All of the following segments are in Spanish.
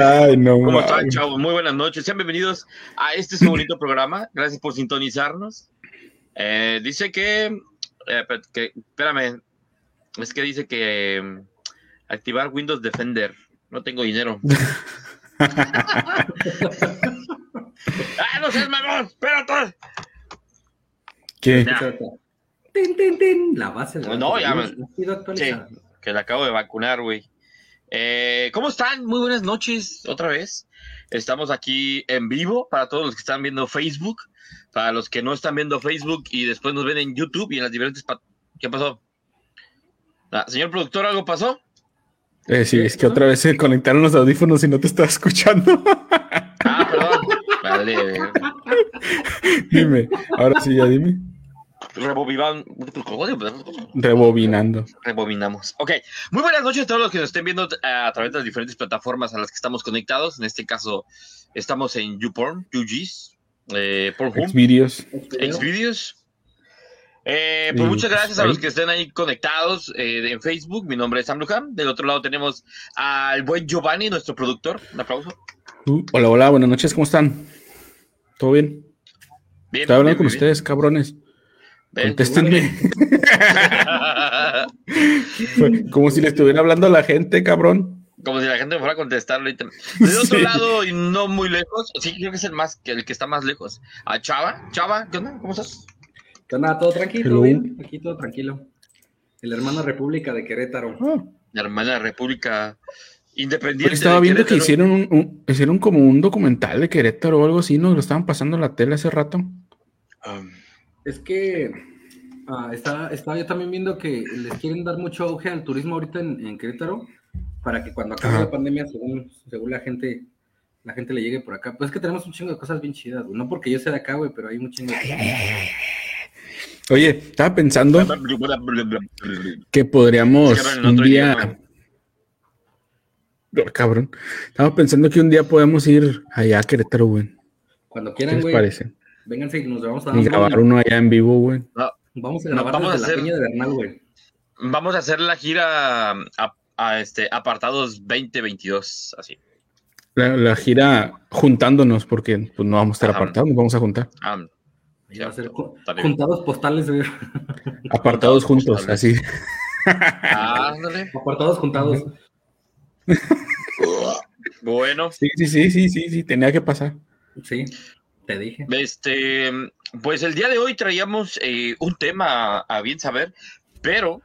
Ay, no, ¿Cómo están, chavos? Muy buenas noches. Sean bienvenidos a este su bonito programa. Gracias por sintonizarnos. Eh, dice que, eh, que, espérame, es que dice que um, activar Windows Defender. No tengo dinero. ¡Ah, no seas mamón! ¡Espérate! ¿Qué? Tin, tin, tin. La base de No, ya me- ha sido actualizada. Sí, que la acabo de vacunar, güey. Eh, ¿Cómo están? Muy buenas noches, otra vez. Estamos aquí en vivo para todos los que están viendo Facebook, para los que no están viendo Facebook y después nos ven en YouTube y en las diferentes... ¿Qué pasó? Ah, señor productor, ¿algo pasó? Eh, sí, es que otra vez se conectaron los audífonos y no te estaba escuchando. Ah, perdón. Vale. dime, ahora sí, ya dime. Rebobivan... Rebobinando. Rebobinamos. Ok, muy buenas noches a todos los que nos estén viendo a través de las diferentes plataformas a las que estamos conectados. En este caso, estamos en YouPorn, UGs, eh, Pornhub, Xvideos. Xvideos. Eh, pues muchas gracias a los que estén ahí conectados eh, en Facebook. Mi nombre es Sam Luján. Del otro lado tenemos al buen Giovanni, nuestro productor. Un aplauso. Uh, hola, hola, buenas noches, ¿cómo están? ¿Todo bien? Bien. Estoy hablando bien, con bien, ustedes, cabrones. Contéstenme. Como si le estuviera hablando a la gente, cabrón. Como si la gente me fuera a contestar ahorita. Del otro Sí. lado y no muy lejos, sí, creo que es el más que el que está más lejos. A Chava, Chava, ¿qué onda? ¿Cómo estás? ¿Qué onda? ¿Todo tranquilo? Bien? Aquí todo tranquilo. El hermano República de Querétaro. Ah, La hermana República Independiente. estaba de viendo que hicieron un, un- hicieron como un documental de Querétaro o algo así, ¿no? Lo estaban pasando en la tele hace rato. Um, Es que ah, está, estaba yo también viendo que les quieren dar mucho auge al turismo ahorita en, en Querétaro para que cuando acabe Ajá. la pandemia, según, según la gente, la gente le llegue por acá. Pues es que tenemos un chingo de cosas bien chidas, güey. No porque yo sea de acá, güey, pero hay un chingo de cosas. Oye, estaba pensando que podríamos un día. Oh, cabrón. Estaba pensando que un día podemos ir allá a Querétaro, güey. Cuando ¿Qué quieran, les güey, parece? vénganse y nos vamos a Y dar grabar uno allá en vivo, güey. Vamos a grabar vamos a hacer- la peña de Bernal, güey. Vamos a hacer la gira a, a este apartados 2022, así. La, la gira juntándonos, porque pues, no vamos a estar Ajá. apartados, nos vamos a juntar. Ah, juntados postales, güey. Apartados juntos, postales. así. ándale. Apartados juntados. Bueno, Sí, sí, sí, sí, sí, sí, tenía que pasar. Sí, te dije. este, pues el día de hoy traíamos eh, un tema a bien saber, pero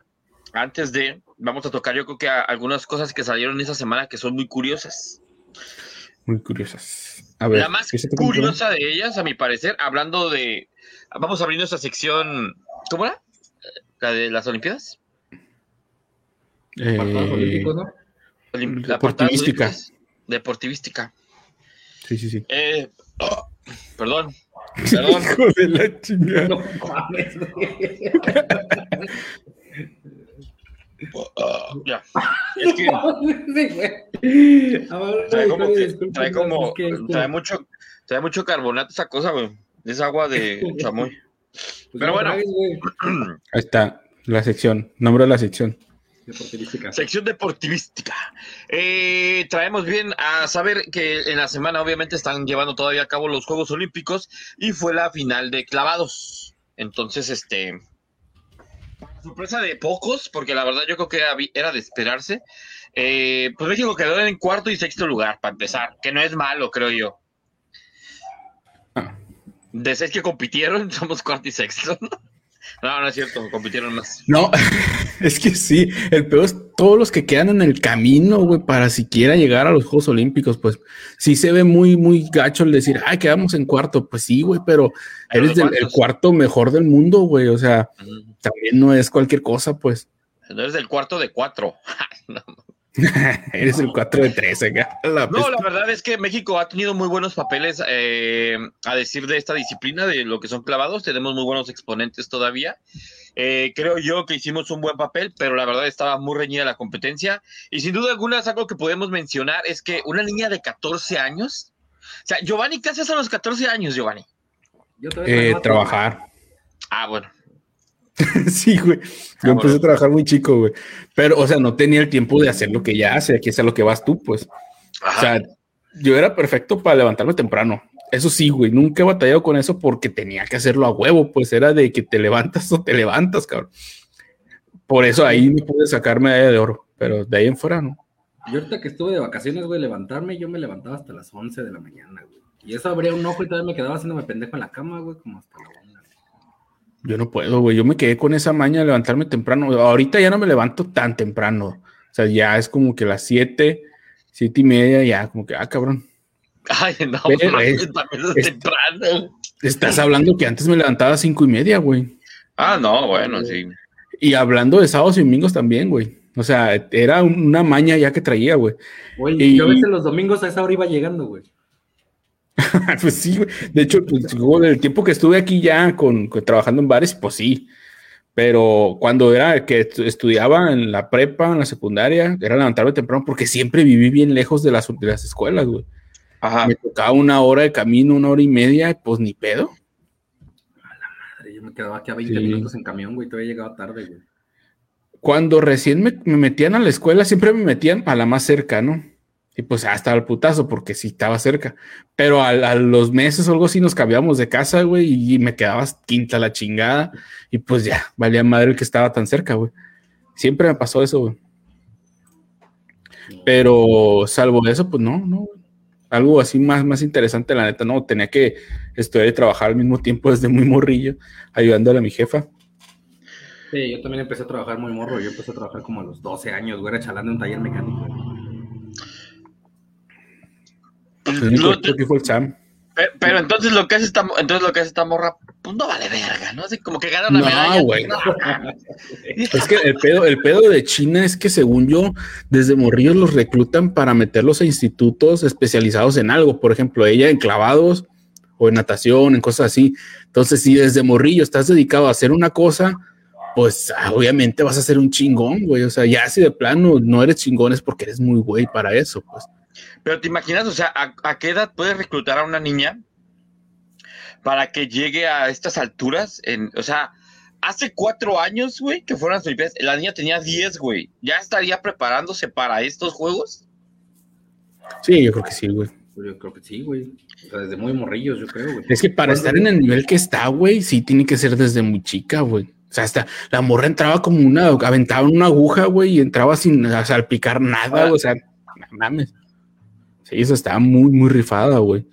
antes de, vamos a tocar yo creo que a- algunas cosas que salieron esa semana que son muy curiosas. Muy curiosas. A ver, La más curiosa de ellas, a mi parecer, hablando de, vamos abriendo esta sección, ¿cómo era? La de las Olimpiadas. Eh, olímpicos, ¿no? Olim- Deportivística. olímpicas. Deportivística. Sí, sí, sí. Eh, oh, perdón, perdón. Hijo de la chingada. No mames, güey. Ya. Es que Sí, trae como, que- trae como, mucho, trae mucho carbonato esa cosa, güey. Es agua de chamoy. pues pero no bueno. Ahí está, la sección, nombre de la sección. Deportivística. Sección deportivística. Eh, traemos bien a saber que en la semana obviamente están llevando todavía a cabo los Juegos Olímpicos y fue la final de clavados. Entonces, este, sorpresa de pocos, porque la verdad yo creo que era de esperarse, eh, pues México quedó en cuarto y sexto lugar, para empezar, que no es malo, creo yo. Ah. De seis que compitieron, somos cuarto y sexto. No, no es cierto, compitieron más. No, es que sí, el peor es todos los que quedan en el camino, güey, para siquiera llegar a los Juegos Olímpicos, pues sí se ve muy, muy gacho el decir, ay, quedamos en cuarto, pues sí, güey, pero eres ¿de del- el cuarto mejor del mundo, güey, o sea, también no es cualquier cosa, pues, No eres del cuarto de cuatro. No, eres el 4 de 13, la No, la verdad es que México ha tenido muy buenos papeles eh, a decir de esta disciplina, de lo que son clavados. Tenemos muy buenos exponentes todavía. Eh, creo yo que hicimos un buen papel, pero la verdad estaba muy reñida la competencia. Y sin duda alguna, es algo que podemos mencionar, es que una niña de 14 años, o sea, Giovanni, ¿qué haces a los 14 años, Giovanni? Yo todavía Eh, trabajar. Ah, bueno. sí, güey. Yo empecé a trabajar muy chico, güey. Pero, o sea, no tenía el tiempo de hacer lo que ya hace, aquí es a lo que vas tú, pues. O sea, yo era perfecto para levantarme temprano. Eso sí, güey, nunca he batallado con eso porque tenía que hacerlo a huevo, pues era de que te levantas o te levantas, cabrón. Por eso ahí me pude sacar medalla de oro, pero de ahí en fuera no. Yo ahorita que estuve de vacaciones, güey, levantarme, yo me levantaba hasta las 11 de la mañana, güey. Y eso abría un ojo y todavía me quedaba haciéndome pendejo en la cama, güey, como hasta la. Yo no puedo, güey. Yo me quedé con esa maña de levantarme temprano. Ahorita ya no me levanto tan temprano. O sea, ya es como que las 7, 7 y media, ya como que, ah, cabrón. Ay, no, Pero, es, también es, temprano. Estás hablando que antes me levantaba a 5 y media, güey. Ah, no, bueno, sí. Y hablando de sábados y domingos también, güey. O sea, era una maña ya que traía, güey. Oye, y... yo a veces los domingos a esa hora iba llegando, güey. pues sí, güey. De hecho, pues, el tiempo que estuve aquí ya con, trabajando en bares, pues sí. Pero cuando era que estudiaba en la prepa, en la secundaria, era levantarme temprano porque siempre viví bien lejos de las, de las escuelas, güey. Ajá. Me tocaba una hora de camino, una hora y media, pues ni pedo. A la madre, yo me quedaba aquí a 20 minutos en camión, güey, todavía llegaba tarde, güey cuando recién me, metían a la escuela, siempre me metían a la más cerca, ¿no? Y pues hasta el putazo, porque sí estaba cerca. Pero a, los meses o algo así nos cambiamos de casa, güey, y me quedaba quinta la chingada. Y pues ya, valía madre el que estaba tan cerca, güey. Siempre me pasó eso, güey. Pero salvo eso, pues no, no. Algo así más, más interesante, la neta, no. Tenía que estudiar y trabajar al mismo tiempo desde muy morrillo, ayudándole a mi jefa. Sí, yo también empecé a trabajar muy morro. Yo empecé a trabajar como a los 12 años, güey, era chalando un taller mecánico. Fue el Sam. Pero, entonces lo que hace esta, entonces lo que hace esta morra, pues no vale verga, ¿no? Así como que gana una no, medalla. Güey. es que el pedo, el pedo de China es que según yo, desde morrillos los reclutan para meterlos a institutos especializados en algo. Por ejemplo, ella en clavados o en natación, en cosas así. Entonces, si desde morrillo estás dedicado a hacer una cosa, pues ah, obviamente vas a ser un chingón, güey. O sea, ya si de plano no eres chingón es porque eres muy güey para eso, pues. Pero te imaginas, o sea, ¿a, qué edad puedes reclutar a una niña para que llegue a estas alturas? En, o sea, hace cuatro años, güey, que fueron las Olimpiadas, la niña tenía diez, güey. ¿Ya estaría preparándose para estos juegos? Sí, yo creo que sí, güey. Yo creo que sí, güey. O sea, desde muy morrillos, yo creo, güey. Es que para estar en el nivel que está, güey, sí tiene que ser desde muy chica, güey. O sea, hasta la morra entraba como una, aventaba una aguja, güey, y entraba sin salpicar nada, o sea, mames. Sí, eso estaba muy, muy rifada, güey.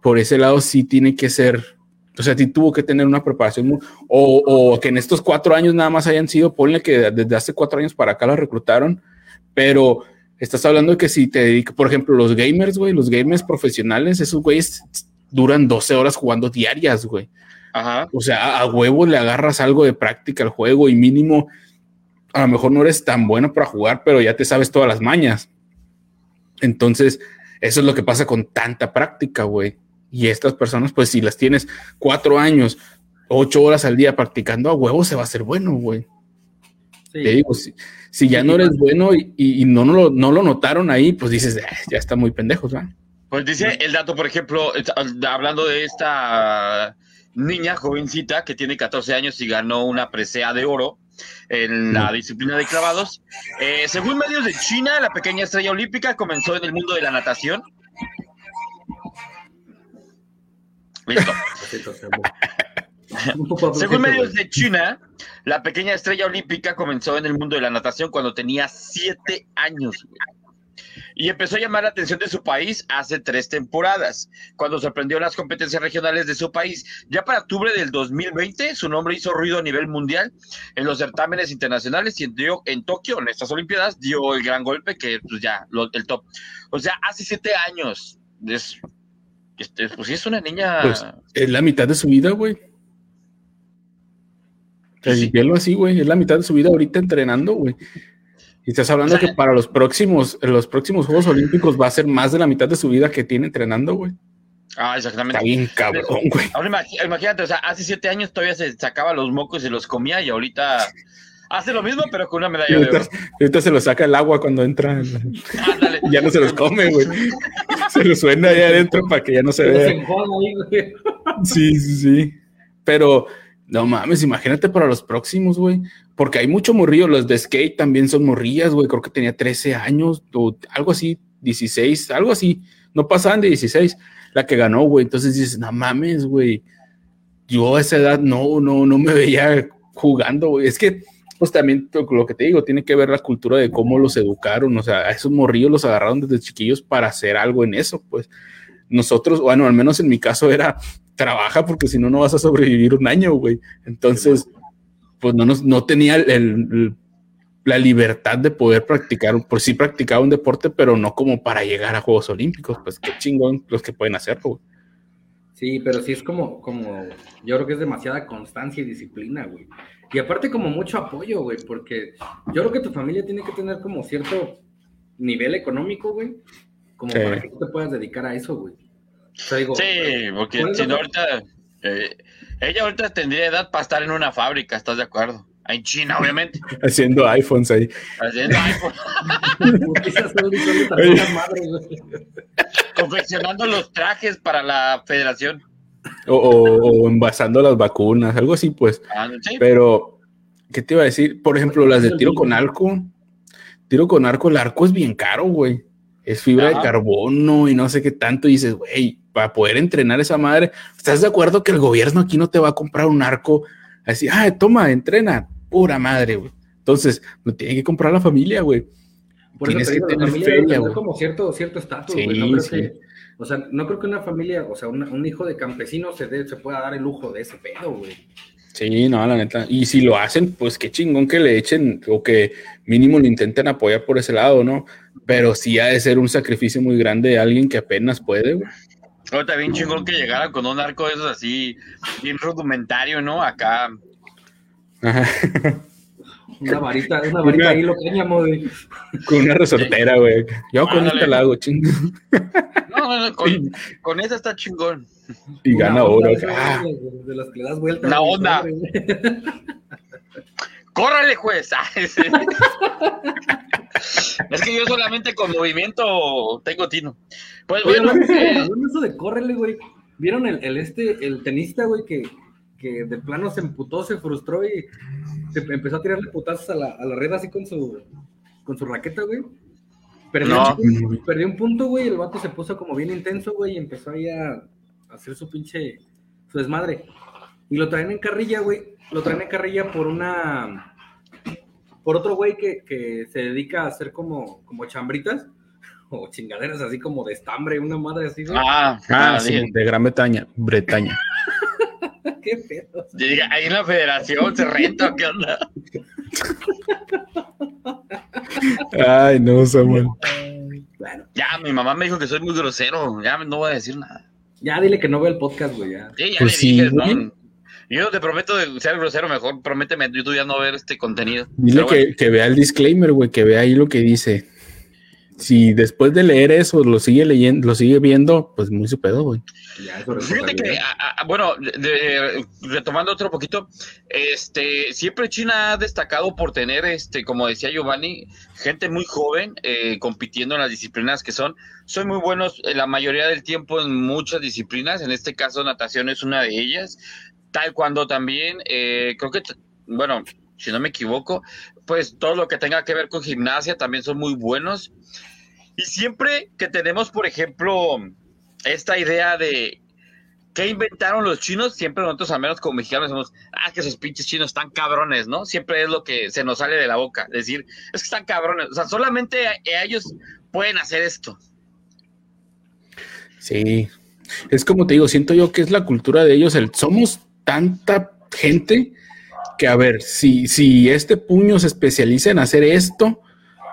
Por ese lado sí tiene que ser, o sea, sí tuvo que tener una preparación, muy, o, o, que en estos cuatro años nada más hayan sido, ponle que desde hace cuatro años para acá la reclutaron, pero estás hablando de que si te dedicas, por ejemplo, los gamers, güey, los gamers profesionales, esos güeyes duran 12 horas jugando diarias, güey. O sea, a, huevo le agarras algo de práctica al juego y mínimo, a lo mejor no eres tan bueno para jugar, pero ya te sabes todas las mañas. Entonces, eso es lo que pasa con tanta práctica, güey. Y estas personas, pues si las tienes cuatro años, ocho horas al día practicando a huevo, se va a hacer bueno, güey. Te digo, si, ya no eres bueno y, no, no, lo, no, lo, notaron ahí, pues dices, ah, ya está muy pendejos, ¿verdad? Pues dice el dato, por ejemplo, hablando de esta niña jovencita que tiene 14 años y ganó una presea de oro en la disciplina de clavados. Eh, según medios de China, la pequeña estrella olímpica comenzó en el mundo de la natación. Listo. Según medios de China, la pequeña estrella olímpica comenzó en el mundo de la natación cuando tenía siete años y empezó a llamar la atención de su país hace tres temporadas, cuando sorprendió las competencias regionales de su país. Ya para octubre del 2020, su nombre hizo ruido a nivel mundial en los certámenes internacionales y en, en Tokio, en estas Olimpiadas, dio el gran golpe que pues ya, el top. O sea, hace siete años. Es, este, pues sí, es una niña. Pues, es la mitad de su vida, güey. Sí. así, güey. Es la mitad de su vida ahorita entrenando, güey. Y estás hablando que para los próximos, los próximos Juegos Olímpicos va a ser más de la mitad de su vida que tiene entrenando, güey. Ah, exactamente. Está bien cabrón, güey. Ahora imagínate, o sea, hace siete años todavía se sacaba los mocos y se los comía y ahorita hace lo mismo, pero con una medalla ahorita, de oro. Ahorita se los saca el agua cuando entra. ya no se los come, güey. Se los suena ahí adentro para que ya no se vea. Sí, sí, sí. Pero No mames, imagínate para los próximos, güey. Porque hay mucho morrillo. Los de skate también son morrillas, güey. Creo que tenía 13 años o algo así, 16, algo así. No pasaban de 16 la que ganó, güey. Entonces dices, no mames, güey. Yo a esa edad no, no, no me veía jugando, güey. Es que, pues también lo que te digo, tiene que ver la cultura de cómo los educaron. O sea, a esos morrillos los agarraron desde chiquillos para hacer algo en eso, pues. Nosotros, bueno, al menos en mi caso era trabaja porque si no, no vas a sobrevivir un año, güey. Entonces, pues no, no tenía el, la libertad de poder practicar, por sí practicaba un deporte, pero no como para llegar a Juegos Olímpicos, pues qué chingón los que pueden hacerlo. Güey. Sí, pero sí es como, como, yo creo que es demasiada constancia y disciplina, güey. Y aparte como mucho apoyo, güey, porque yo creo que tu familia tiene que tener como cierto nivel económico, güey, como para que tú te puedas dedicar a eso, güey. sí, porque si no ahorita, eh, ella ahorita tendría edad para estar en una fábrica, ¿estás de acuerdo? En China, obviamente. Haciendo iPhones ahí. Haciendo iPhones. Confeccionando los trajes para la federación. O, envasando las vacunas, algo así, pues. Ah, Pero, ¿qué te iba a decir? Por ejemplo, las de tiro con arco. Tiro con arco, el arco es bien caro, güey. Es fibra de carbono y no sé qué tanto. Y dices, güey, para poder entrenar esa madre, ¿estás de acuerdo que el gobierno aquí no te va a comprar un arco? Así, ah, toma, entrena pura madre, güey. Entonces, lo tiene que comprar la familia, güey. Tienes que tener feria, güey. como cierto cierto estatus, güey. no creo que, o sea, no creo que una familia, o sea, un hijo de campesino se, se pueda dar el lujo de ese pedo, güey. Sí, no, la neta. Y si lo hacen, pues qué chingón que le echen o que mínimo lo intenten apoyar por ese lado, ¿no? Pero sí ha de ser un sacrificio muy grande de alguien que apenas puede, güey. Ahorita bien chingón que llegara con un arco de esos así, bien rudimentario, ¿no? Acá una varita, una varita ahí lo que güey. Con una resortera, güey. Yo con este lago, chingo. No, no, no, con, con esa está chingón. Y gana oro. Ah. De, las que le das vuelta. Una onda. ¡Córrele, juez! es que yo solamente con movimiento tengo tino. Pues bueno. eso de córrele, güey. ¿Vieron el, el, este, el tenista, güey, que, que de plano se emputó, se frustró y se empezó a tirarle putazos a la, a la red así con su, con su raqueta, güey. Perdió, un, perdió un punto, güey, el vato se puso como bien intenso, güey, y empezó ahí a, hacer su pinche, su desmadre. Y lo traen en carrilla, güey, lo traen en carrilla por una, por otro güey que, que se dedica a hacer como, como chambritas o chingaderas así como de estambre, una madre así. Ah, ah, ah sí, de Gran Bretaña, Bretaña. ¿Qué pedo? ahí en la federación se renta, ¿qué onda? Ay, no, Samuel. Bueno. Ya, mi mamá me dijo que soy muy grosero. Ya no voy a decir nada. Ya dile que no vea el podcast, güey. Ya. Sí, ya pues sí, dije, no, yo te prometo de ser grosero mejor. Prométeme YouTube ya no ver este contenido. Dile que, que, vea el disclaimer, güey, que vea ahí lo que dice si después de leer eso lo sigue leyendo, lo sigue viendo, pues muy su pedo, güey. Fíjate que, bueno, retomando otro poquito, este, siempre China ha destacado por tener, este, como decía Giovanni, gente muy joven eh, compitiendo en las disciplinas que son, son muy buenos la mayoría del tiempo en muchas disciplinas, en este caso natación es una de ellas, tal cuando también, eh, creo que, bueno, si no me equivoco, pues todo lo que tenga que ver con gimnasia también son muy buenos. Y siempre que tenemos, por ejemplo, esta idea de qué inventaron los chinos, siempre nosotros, al menos como mexicanos, decimos, ah, que esos pinches chinos están cabrones, ¿no? Siempre es lo que se nos sale de la boca, decir, es que están cabrones, o sea, solamente ellos pueden hacer esto. Sí, es como te digo, siento yo que es la cultura de ellos, el somos tanta gente que a ver, si, si este puño se especializa en hacer esto,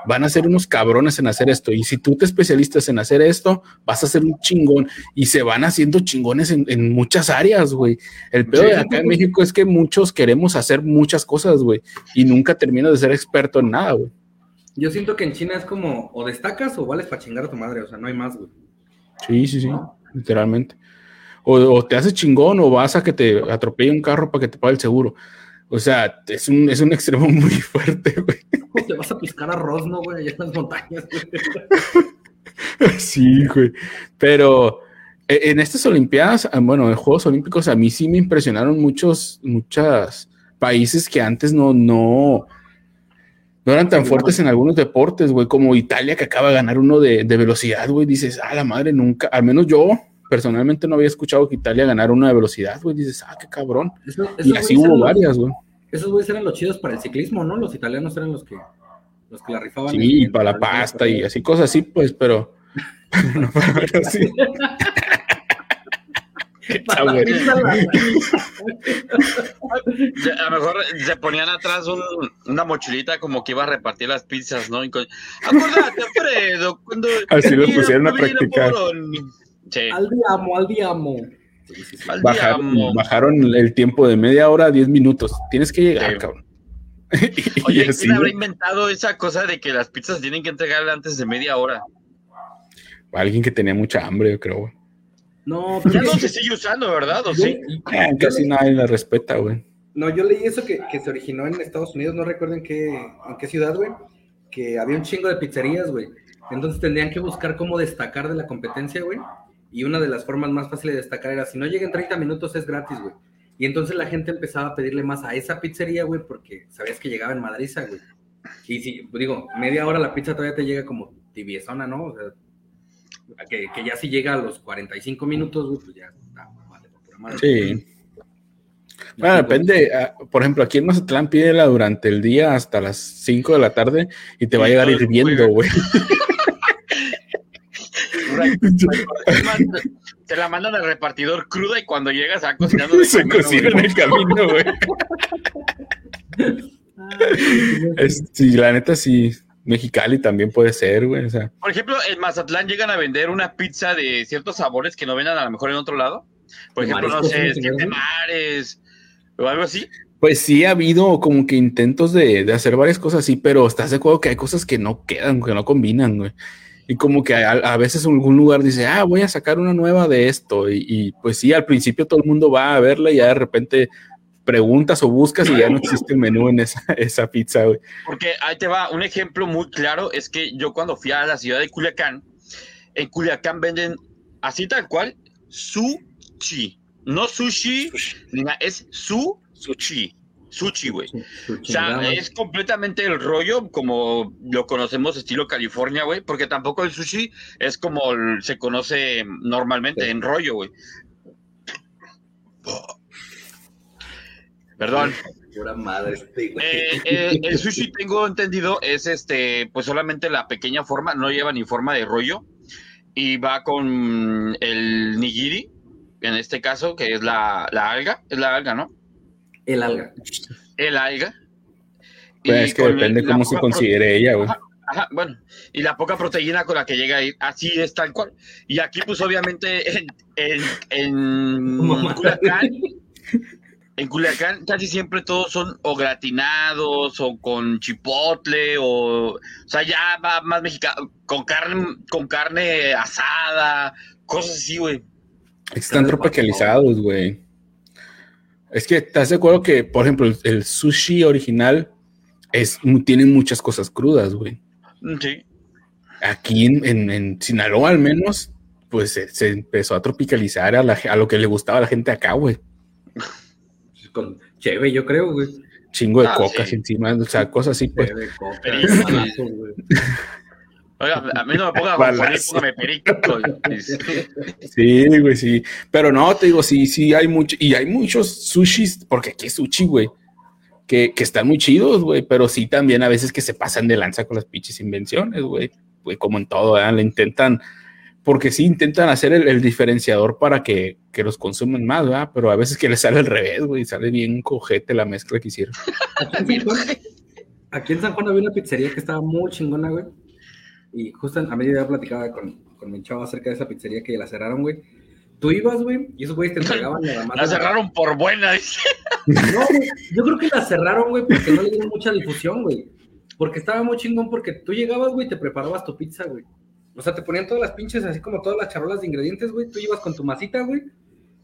van a ser unos cabrones en hacer esto. Y si tú te especialistas en hacer esto, vas a ser un chingón. Y se van haciendo chingones en, muchas áreas, güey. El peor de acá en México es que muchos queremos hacer muchas cosas, güey. Y nunca terminas de ser experto en nada, güey. Yo siento que en China es como o destacas o vales para chingar a tu madre. O sea, no hay más, güey. Sí, sí, sí. Literalmente. O, te haces chingón o vas a que te atropelle un carro para que te pague el seguro. O sea, es un, es un extremo muy fuerte, güey. Te vas a piscar arroz, ¿no, güey? Allá en las montañas, sí, güey. Pero E, en estas Olimpiadas, ah, bueno, en Juegos Olímpicos, a mí sí me impresionaron muchos, muchos países que antes no, no, no eran tan fuertes en algunos deportes, güey, como Italia que acaba de ganar uno de, velocidad, güey. Dices, ah, la madre, nunca, al menos yo personalmente no había escuchado que Italia ganara una de velocidad, güey. Dices, ah, qué cabrón. y así hubo varias, güey. Esos güeyes eran los chidos para el ciclismo, ¿no? Los italianos eran los que, los que la rifaban. Sí, y para la pasta y así, cosas así, pues, pero. no para así. a lo mejor se ponían atrás una mochilita como que iba a repartir las pizzas, ¿no? Acuérdate, Alfredo, cuando. Así lo pusieron a practicar. Al diamo, al diamo. bajaron el tiempo de media hora a diez minutos. Tienes que llegar, cabrón. Oye, ¿quién habrá inventado esa cosa de que las pizzas tienen que entregar antes de media hora? Alguien que tenía mucha hambre, yo creo, no, pero ya no se sigue usando, ¿verdad? ¿O sí? Ah, casi nadie la respeta, güey. No, yo leí eso que, que, se originó en Estados Unidos, no recuerdo en qué, en qué ciudad, güey, que había un chingo de pizzerías, güey. Entonces tendrían que buscar cómo destacar de la competencia, güey. Y una de las formas más fáciles de destacar era, si no lleguen 30 minutos es gratis, güey. Y entonces la gente empezaba a pedirle más a esa pizzería, güey, porque sabías que llegaba en Madrid, güey. Y si, digo, media hora la pizza todavía te llega como tibiezona, ¿no? O sea, que, ya si llega a los 45 minutos, pues ya está, vale, Sí. Bueno, depende, ah, por ejemplo, aquí en Mazatlán pídela durante el día hasta las 5 de la tarde y te va a llegar hirviendo, güey. Te la mandan al repartidor cruda y cuando llegas a cocinando se cocina en el camino, güey. sí, la neta sí, Mexicali también puede ser, güey. O sea. Por ejemplo, en Mazatlán llegan a vender una pizza de ciertos sabores que no vendan a lo mejor en otro lado. Por ejemplo, no sé, de mares o algo así. Pues sí ha habido como que intentos de, hacer varias cosas así, pero estás de acuerdo que hay cosas que no quedan, que no combinan, güey. Y como que a, veces en algún lugar dice, ah, voy a sacar una nueva de esto. Y, y, pues sí, al principio todo el mundo va a verla y ya de repente preguntas o buscas y ya no existe el menú en esa, esa pizza, güey. Porque ahí te va, un ejemplo muy claro es que yo cuando fui a la ciudad de Culiacán, en Culiacán venden así tal cual sushi, no sushi, ni nada, es su sushi. Sushi, güey. O sea, es completamente el rollo como lo conocemos estilo California, güey, porque tampoco el sushi es como se conoce normalmente en rollo, güey. Perdón. Pura madre este, eh, eh, el sushi, tengo entendido, es este, pues solamente la pequeña forma, no lleva ni forma de rollo. Y va con el nigiri, en este caso, que es la, alga. Es la alga, ¿no? El alga. El alga. Pues es que depende cómo se considere ella, güey. Ajá, bueno, y la poca proteína con la que llega ahí, así es tal cual. Y aquí, pues obviamente, en, en, en en Culiacán casi siempre todos son o gratinados o con chipotle o, o sea, ya va más mexicano, con carne, con carne asada, cosas así, güey. Están tropicalizados, güey. Es que estás de acuerdo que, por ejemplo, el, sushi original es, tiene muchas cosas crudas, güey. Mm, sí. Aquí en, Sinaloa, al menos, pues se, empezó a tropicalizar a, a lo que le gustaba a la gente acá, güey con cheve, yo creo, güey. Chingo de ah, cocas encima, o sea, cosas así, pues. Oiga, a mí no me ponga póngame perico. Sí, güey, sí. Pero no, te digo, sí, sí, hay mucho, y hay muchos sushis, porque aquí es sushi, güey, que, que están muy chidos, güey, pero sí también a veces que se pasan de lanza con las pinches invenciones, güey. Güey, como en todo, ¿verdad? le intentan porque sí intentan hacer el, diferenciador para que, los consumen más, ¿verdad? Pero a veces que les sale al revés, güey, sale bien cojete la mezcla que hicieron. Aquí en San Juan había una pizzería que estaba muy chingona, güey. Y justo a media día platicaba con, con mi chavo acerca de esa pizzería que la cerraron, güey. Tú ibas, güey, y esos güeyes te entregaban la más. La cerraron por buena, dice. No, güey, yo creo que la cerraron, güey, porque no le dieron mucha difusión, güey. Porque estaba muy chingón, porque tú llegabas, güey, y te preparabas tu pizza, güey. O sea, te ponían todas las pinches, así como todas las charolas de ingredientes, güey. Tú ibas con tu masita, güey.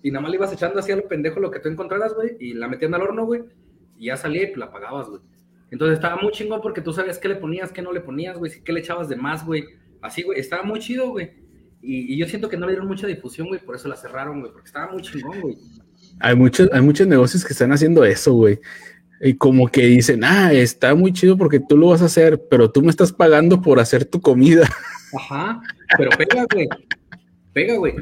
Y nada más le ibas echando así a lo pendejo lo que tú encontraras, güey. Y la metían al horno, güey. Y ya salía y la pagabas, güey. Entonces estaba muy chingón porque tú sabías qué le ponías, qué no le ponías, güey. Qué le echabas de más, güey. Así, güey. Estaba muy chido, güey. Y, yo siento que no le dieron mucha difusión, güey, por eso la cerraron, güey, porque estaba muy chingón, güey. Hay muchos, hay muchos negocios que están haciendo eso, güey. Y como que dicen, ah, está muy chido porque tú lo vas a hacer, pero tú me estás pagando por hacer tu comida. Ajá, pero pega, güey. Pega, güey.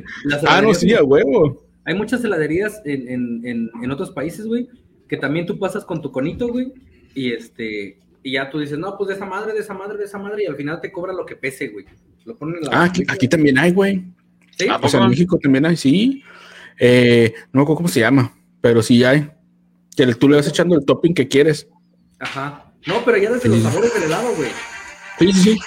Ah, no, sí, a huevo. Hay muchas heladerías en, en, en, en otros países, güey, que también tú pasas con tu conito, güey, y este, y ya tú dices, no, pues de esa madre, de esa madre, de esa madre, y al final te cobra lo que pese, güey. Lo ponen en la ah, aquí, también hay, güey. ¿Sí? O sea, en México también hay, sí. Eh, no me acuerdo cómo se llama, pero sí hay. Que tú le vas echando el topping que quieres. Ajá. No, pero ya desde los sabores del helado, güey. Sí, sí, sí.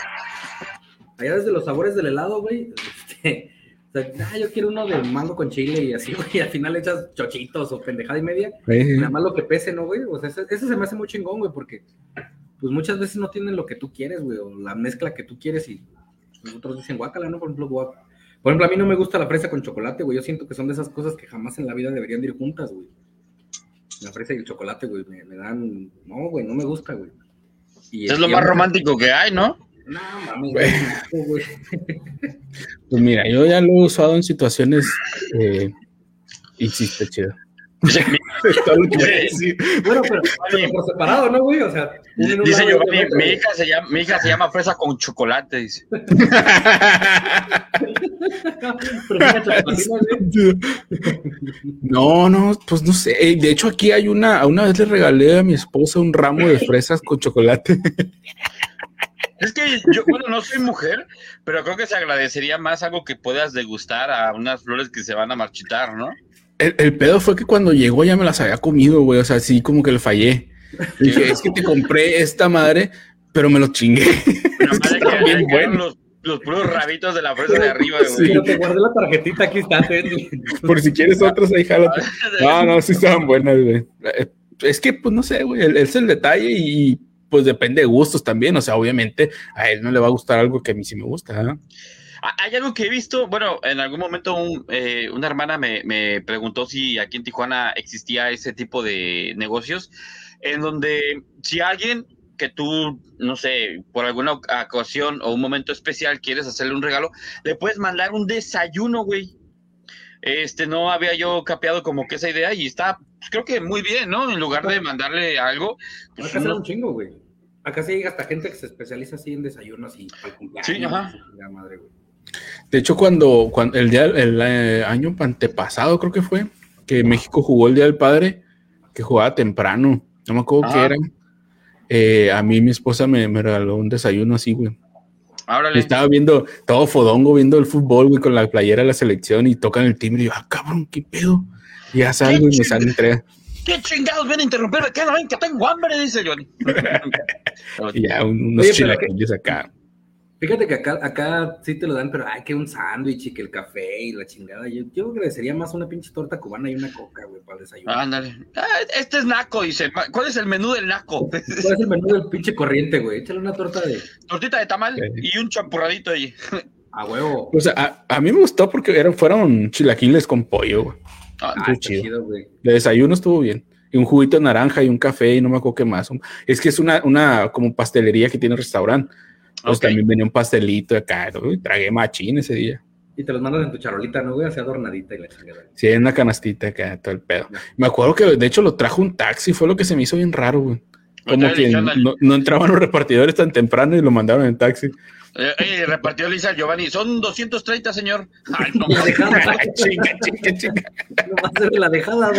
Allá desde los sabores del helado, güey. Este, sea, ah, yo quiero uno de mango con chile y así, güey. Y al final le echas chochitos o pendejada y media. Nada más lo que pese, ¿no, güey? O sea, ese, se me hace muy chingón, güey, porque pues muchas veces no tienen lo que tú quieres, güey, o la mezcla que tú quieres y nosotros dicen guácala, ¿no? Por ejemplo, Por ejemplo, a mí no me gusta la fresa con chocolate, güey. Yo siento que son de esas cosas que jamás en la vida deberían ir juntas, güey. La fresa y el chocolate, güey, me, dan. No, güey, no me gusta, güey. es lo más romántico que hay, ¿no? No, mami, güey. Pues mira, yo ya lo he usado en situaciones eh, y sí está chido. bueno, pero, por separado, ¿no, güey? O sea, dice yo, mi, hija se llama, mi hija se llama fresa con chocolate, dice. no, no, pues no sé. De hecho, aquí hay una, una vez le regalé a mi esposa un ramo de fresas con chocolate. Es que yo, bueno, no soy mujer, pero creo que se agradecería más algo que puedas degustar a unas flores que se van a marchitar, ¿no? El, pedo fue que cuando llegó ya me las había comido, güey. O sea, sí, como que le fallé. Dije, es que te compré esta madre, pero me lo chingué. bien bueno. Los, puros rabitos de la fresa de arriba, güey. Sí. Pero te guardé la tarjetita, aquí está. Por si quieres otros, ahí jálate. No, no, sí estaban buenas, güey. Eh, es que, pues no sé, güey, es el detalle y pues depende de gustos también. O sea, obviamente a él no le va a gustar algo que a mí sí me gusta. ¿eh? Hay algo que he visto, bueno, en algún momento eh, una hermana me, preguntó si aquí en Tijuana existía ese tipo de negocios, en donde si alguien que tú, no sé, por alguna ocasión o un momento especial quieres hacerle un regalo, le puedes mandar un desayuno, güey. Este, no había yo capeado como que esa idea y está, pues, creo que muy bien, ¿no? En lugar de mandarle algo. Pues, Acá un chingo, güey. Acá sí llega hasta gente que se especializa así en desayunos y al cumpleaños. Sí, ajá. Madre, güey. De hecho, cuando, cuando el día, el, eh, año antepasado creo que fue, que México jugó el Día del Padre, que jugaba temprano, no me acuerdo qué ah. era. Eh, a mí mi esposa me, regaló un desayuno así, güey. Estaba viendo todo fodongo, viendo el fútbol, güey, con la playera de la selección y tocan el timbre y yo, ah, cabrón, qué pedo. Y ya salgo y me sale entrega. ¿Qué chingados viene a interrumpirme? ¿Qué no ven que tengo hambre? Dice Johnny. ya, unos chilaquillos acá. Fíjate que acá, acá sí te lo dan, pero hay que un sándwich y que el café y la chingada. Yo, yo agradecería más una pinche torta cubana y una coca, güey, para el desayuno. Ándale. Ah, este es naco, dice. ¿Cuál es el menú del naco? ¿Cuál es el menú del pinche corriente, güey? Échale una torta de. Tortita de tamal y un champurradito ahí. A huevo. O sea, a, mí me gustó porque eran, fueron chilaquiles con pollo, güey. Ah, chido. güey. De desayuno estuvo bien. Y un juguito de naranja y un café y no me acuerdo qué más. Es que es una, una como pastelería que tiene restaurante. Pues también venía un pastelito acá, y tragué machín ese día. Y te los mandas en tu charolita, ¿no, güey? Así adornadita y la chingada. Sí, en una canastita acá, todo el pedo. Me acuerdo que de hecho lo trajo un taxi, fue lo que se me hizo bien raro, güey. Como que no, entraban los repartidores tan temprano y lo mandaron en taxi. Eh, eh, repartió Lisa Giovanni, son 230, señor. Ay, no, la dejada. chinga, chinga, chinga. No va a ser la dejada.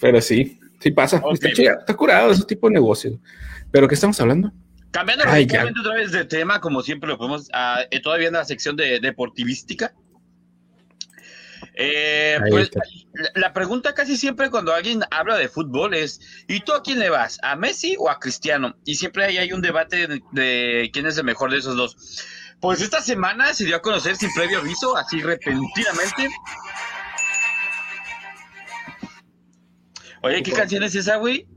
Pero sí, sí pasa. Está, está curado ese tipo de negocio. ¿Pero qué estamos hablando? Cambiando radicalmente otra vez de tema, como siempre lo podemos, uh, todavía en la sección de deportivística. Eh, pues, la, pregunta casi siempre cuando alguien habla de fútbol es, ¿y tú a quién le vas? ¿A Messi o a Cristiano? Y siempre hay, hay un debate de, quién es el mejor de esos dos. Pues esta semana se dio a conocer sin previo aviso, así repentinamente. Oye, ¿qué canción es esa, güey?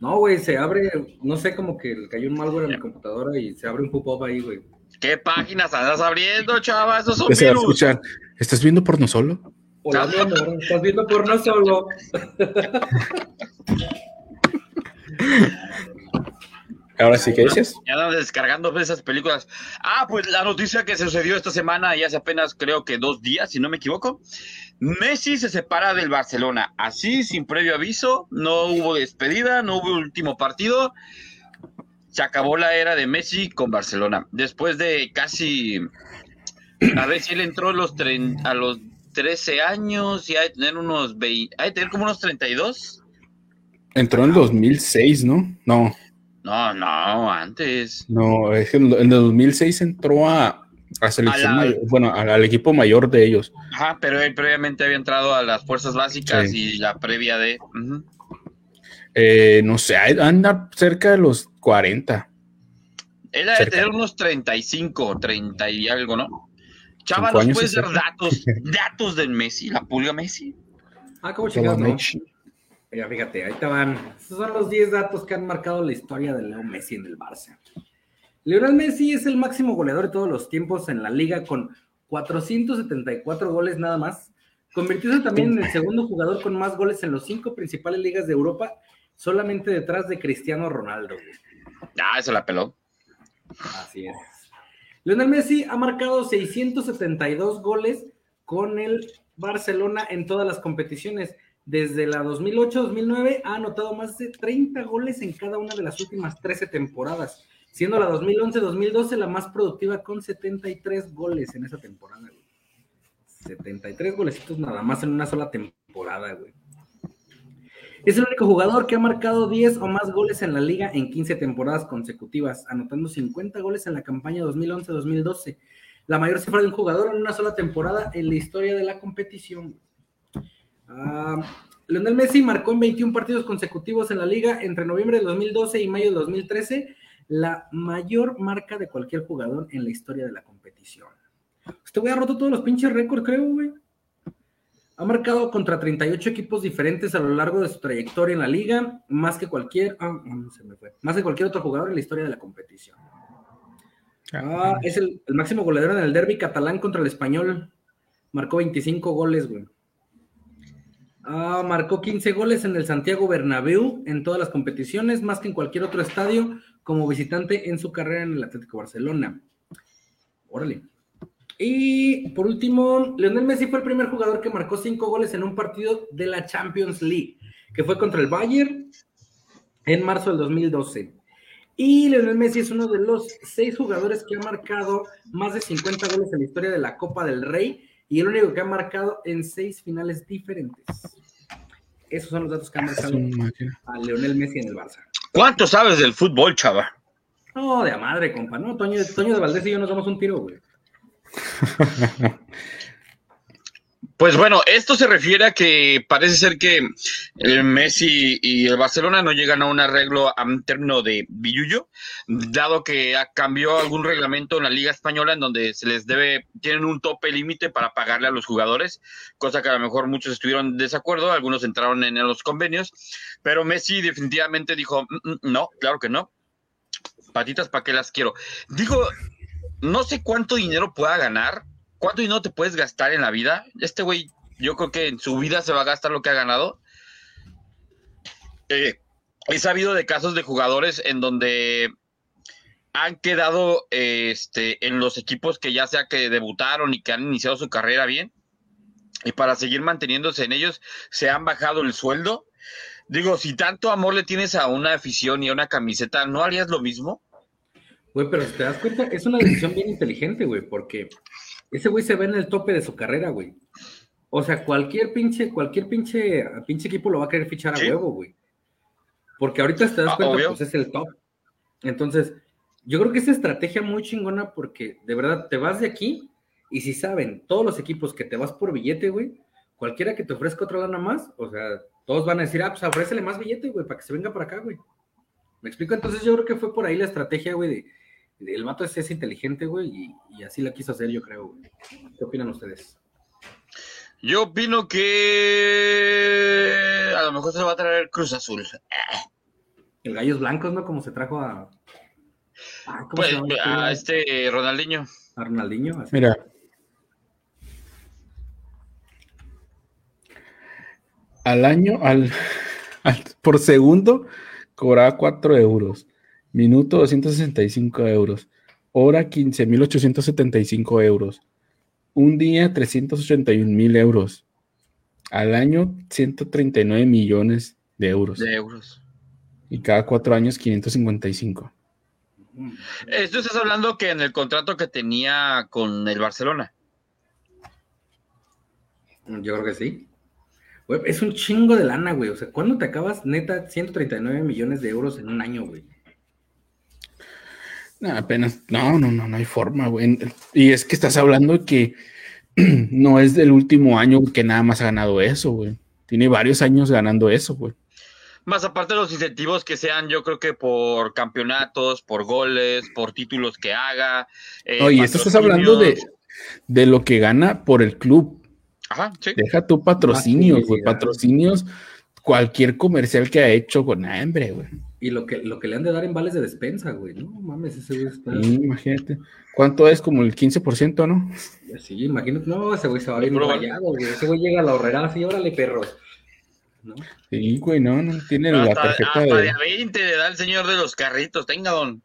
No, güey, se abre, no sé, como que cayó un malware en mi computadora y se abre un pop-up ahí, güey. ¿Qué páginas andas abriendo, chaval? Esos son virus. escuchar. ¿Estás viendo porno solo? Hola, mi amor, ¿estás viendo porno solo? Ahora sí que dices. Ya andan descargando esas películas. Ah, pues la noticia que sucedió esta semana y hace apenas creo que dos días, si no me equivoco. Messi se separa del Barcelona, así sin previo aviso, no hubo despedida, no hubo último partido. Se acabó la era de Messi con Barcelona. Después de casi, a ver si él entró a los, a los 13 años y hay que tener unos 20, hay que tener como unos 32. Entró en el 2006, ¿no? No. No, no, antes. No, es que en el 2006 entró a, a selección mayor, bueno, al equipo mayor de ellos. Ajá, pero él previamente había entrado a las fuerzas básicas y la previa de. eh, no sé, anda cerca de los 40. Él debe tener unos 35, 30 y algo, ¿no? Chava, ¿nos puedes dar datos, datos del Messi, la pulga Messi? Ah, ¿cómo chingados, no? Mira, fíjate, ahí te van. Estos son los 10 datos que han marcado la historia de Leo Messi en el Barça. Lionel Messi es el máximo goleador de todos los tiempos en la liga con 474 goles nada más. Convirtiéndose también en el segundo jugador con más goles en los cinco principales ligas de Europa, solamente detrás de Cristiano Ronaldo. Ah, eso la peló. Así es. Lionel Messi ha marcado 672 goles con el Barcelona en todas las competiciones. Desde la 2008-2009 ha anotado más de 30 goles en cada una de las últimas 13 temporadas, siendo la 2011-2012 la más productiva con 73 goles en esa temporada. Güey. 73 golecitos nada más en una sola temporada, güey. Es el único jugador que ha marcado 10 o más goles en la liga en 15 temporadas consecutivas, anotando 50 goles en la campaña 2011-2012, la mayor cifra de un jugador en una sola temporada en la historia de la competición. Uh, Lionel Messi marcó en 21 partidos consecutivos en la liga entre noviembre de 2012 y mayo de 2013, la mayor marca de cualquier jugador en la historia de la competición. Este güey ha roto todos los pinches récords, creo, güey. Ha marcado contra 38 equipos diferentes a lo largo de su trayectoria en la liga, más que cualquier, ah, se me fue, más que cualquier otro jugador en la historia de la competición. Ah, es el, el, máximo goleador en el derby catalán contra el español. Marcó 25 goles, güey. Ah, marcó 15 goles en el Santiago Bernabéu en todas las competiciones, más que en cualquier otro estadio como visitante en su carrera en el Atlético Barcelona. Órale. Y por último, Lionel Messi fue el primer jugador que marcó 5 goles en un partido de la Champions League, que fue contra el Bayern en marzo del 2012. Y Lionel Messi es uno de los seis jugadores que ha marcado más de 50 goles en la historia de la Copa del Rey y el único que ha marcado en seis finales diferentes. Esos son los datos que han marcado a Leonel Messi en el Barça. ¿Cuánto sabes del fútbol, chava? No, de a madre, compa. No, Toño, Toño de Valdés y yo nos damos un tiro, güey. Pues bueno, esto se refiere a que parece ser que el Messi y el Barcelona no llegan a un arreglo a un término de billuyo, dado que cambió algún reglamento en la Liga Española en donde se les debe, tienen un tope límite para pagarle a los jugadores, cosa que a lo mejor muchos estuvieron en desacuerdo, algunos entraron en los convenios, pero Messi definitivamente dijo, mm, mm, no, claro que no, patitas, ¿para qué las quiero? Digo, no sé cuánto dinero pueda ganar ¿Cuánto dinero te puedes gastar en la vida? Este güey, yo creo que en su vida se va a gastar lo que ha ganado. Eh, he sabido de casos de jugadores en donde han quedado este, en los equipos que ya sea que debutaron y que han iniciado su carrera bien. Y para seguir manteniéndose en ellos, se han bajado el sueldo. Digo, si tanto amor le tienes a una afición y a una camiseta, ¿no harías lo mismo? Güey, pero si te das cuenta, es una decisión bien inteligente, güey, porque ese güey se ve en el tope de su carrera, güey. O sea, cualquier pinche, cualquier pinche, pinche equipo lo va a querer fichar a huevo, güey. Porque ahorita te das ah, cuenta, pues es el top. Entonces, yo creo que es estrategia muy chingona porque de verdad te vas de aquí y si saben todos los equipos que te vas por billete, güey, cualquiera que te ofrezca otra lana más, o sea, todos van a decir, ah, pues ofrécele más billete, güey, para que se venga para acá, güey. ¿Me explico? Entonces yo creo que fue por ahí la estrategia, güey, de el vato es, es inteligente, güey, y, así la quiso hacer, yo creo, güey. ¿Qué opinan ustedes? Yo opino que a lo mejor se va a traer Cruz Azul. El Gallos Blancos, ¿no? Como se trajo a. Ah, pues, este a este Ronaldinho. A Ronaldinho, así. Mira. Al año, al, por segundo, cobraba 4 euros Minuto 265 euros. Hora 15.875 euros. Un día 381 mil euros. Al año 139 millones de euros. De euros. Y cada cuatro años 555. Esto estás hablando que en el contrato que tenía con el Barcelona. Yo creo que sí. es un chingo de lana, güey. O sea, ¿cuándo te acabas, neta, 139 millones de euros en un año, güey? No, apenas, no, no, no, no hay forma, güey. Y es que estás hablando que no es del último año que nada más ha ganado eso, güey. Tiene varios años ganando eso, güey. Más aparte de los incentivos que sean, yo creo que por campeonatos, por goles, por títulos que haga. Eh, Oye, esto estás hablando de, de lo que gana por el club. Ajá, sí. Deja tu patrocinios, güey. Patrocinios, cualquier comercial que ha hecho con hambre, güey. Y lo que, lo que le han de dar en vales de despensa, güey. No mames, ese güey está. imagínate. ¿Cuánto es? Como el 15%, ¿no? Sí, imagínate. No, ese güey se va bien rayado, güey. Ese güey llega a la horrera así, órale, perros. ¿No? Sí, güey, no, no tiene la tarjeta hasta de... de 20 le da el señor de los carritos. Tenga, don.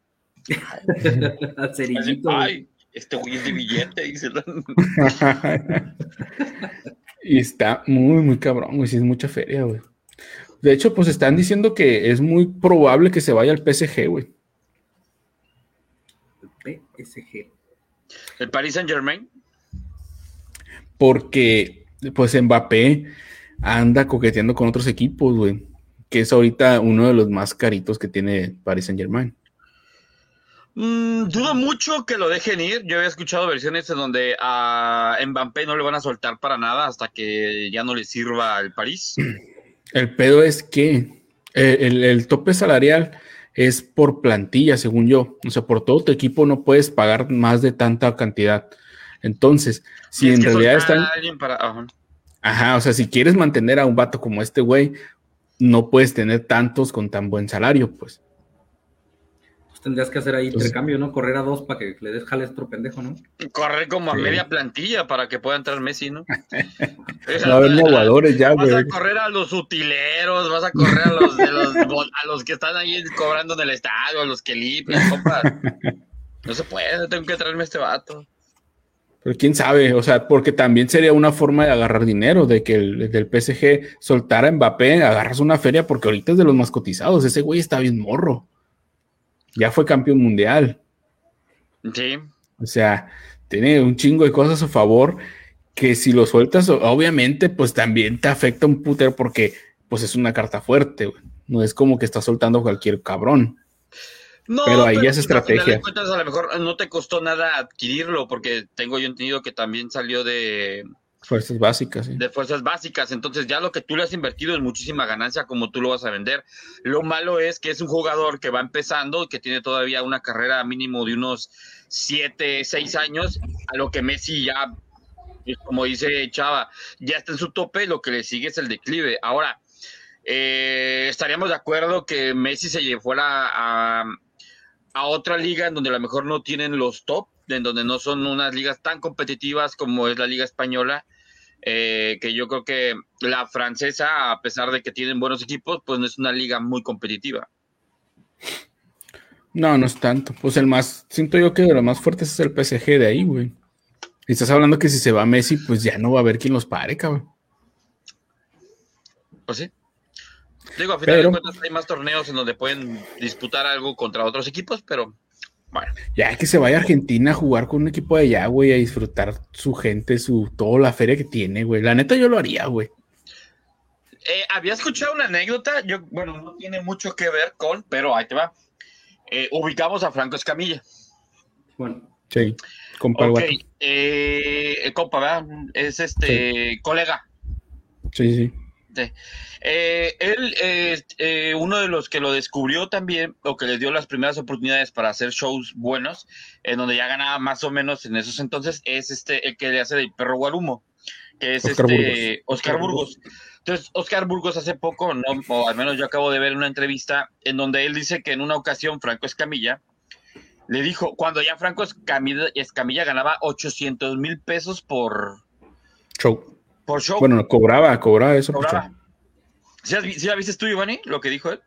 Ay, este güey es de billete, dice. y está muy, muy cabrón, güey. Sí, es mucha feria, güey. De hecho, pues están diciendo que es muy probable que se vaya al PSG, güey. El PSG. ¿El Paris Saint Germain? Porque, pues Mbappé anda coqueteando con otros equipos, güey. Que es ahorita uno de los más caritos que tiene Paris Saint Germain. Mm, dudo mucho que lo dejen ir. Yo había escuchado versiones en donde a Mbappé no le van a soltar para nada hasta que ya no le sirva el París. El pedo es que eh, el, tope salarial es por plantilla, según yo. O sea, por todo tu equipo no puedes pagar más de tanta cantidad. Entonces, si en realidad están. Ajá. o sea, si quieres mantener a un vato como este güey, no puedes tener tantos con tan buen salario, pues tendrías que hacer ahí intercambio, ¿no? Correr a dos para que le des jales otro pendejo, ¿no? Correr como a media plantilla para que pueda entrar Messi, ¿no? no a jugadores ya, güey. Vas a correr a los utileros, vas a correr a los, de los, a los que están ahí cobrando en el estadio, a los que limpian, compa. No se puede, tengo que traerme a este vato. Pero quién sabe, o sea, porque también sería una forma de agarrar dinero, de que el del PSG soltara a Mbappé, agarras una feria, porque ahorita es de los más cotizados, ese güey está bien morro ya fue campeón mundial. Sí. O sea, tiene un chingo de cosas a su favor que si lo sueltas, obviamente, pues también te afecta un putero porque pues es una carta fuerte, No es como que estás soltando cualquier cabrón. No, pero ahí ya es estrategia. a lo mejor no te costó nada adquirirlo, porque tengo yo entendido que también salió de, Fuerzas básicas. De fuerzas básicas. Entonces, ya lo que tú le has invertido es muchísima ganancia, como tú lo vas a vender. Lo malo es que es un jugador que va empezando que tiene todavía una carrera mínimo de unos 7, 6 años, a lo que Messi ya, como dice Chava, ya está en su tope, lo que le sigue es el declive. Ahora, eh, estaríamos de acuerdo que Messi se fuera a, a otra liga en donde a lo mejor no tienen los top en donde no son unas ligas tan competitivas como es la Liga Española, eh, que yo creo que la francesa, a pesar de que tienen buenos equipos, pues no es una liga muy competitiva. No, no es tanto. Pues el más, siento yo que de los más fuertes es el PSG de ahí, güey. Y estás hablando que si se va Messi, pues ya no va a haber quien los pare, cabrón. Pues sí. Digo, a final de cuentas hay más torneos en donde pueden disputar algo contra otros equipos, pero bueno. Ya que se vaya a Argentina a jugar con un equipo de allá, güey, a disfrutar su gente, su toda la feria que tiene, güey. La neta yo lo haría, güey. Eh, había escuchado una anécdota, yo, bueno, no tiene mucho que ver con, pero ahí te va. Eh, ubicamos a Franco Escamilla. Bueno. Sí, compa. Ok, eh, compa, ¿verdad? Es este colega. Sí, sí. Eh, él, es eh, uno de los que lo descubrió también, o que le dio las primeras oportunidades para hacer shows buenos, en donde ya ganaba más o menos en esos entonces, es este el que le hace del perro Guarumo, que es Oscar este Burgos. Oscar Burgos. Entonces, Oscar Burgos hace poco, no, o al menos yo acabo de ver una entrevista en donde él dice que en una ocasión Franco Escamilla le dijo, cuando ya Franco Escamilla, Escamilla ganaba 800 mil pesos por show por show. Bueno, cobraba, cobraba eso. Cobraba. ¿Sí, la viste tú, Ivani, lo que dijo él?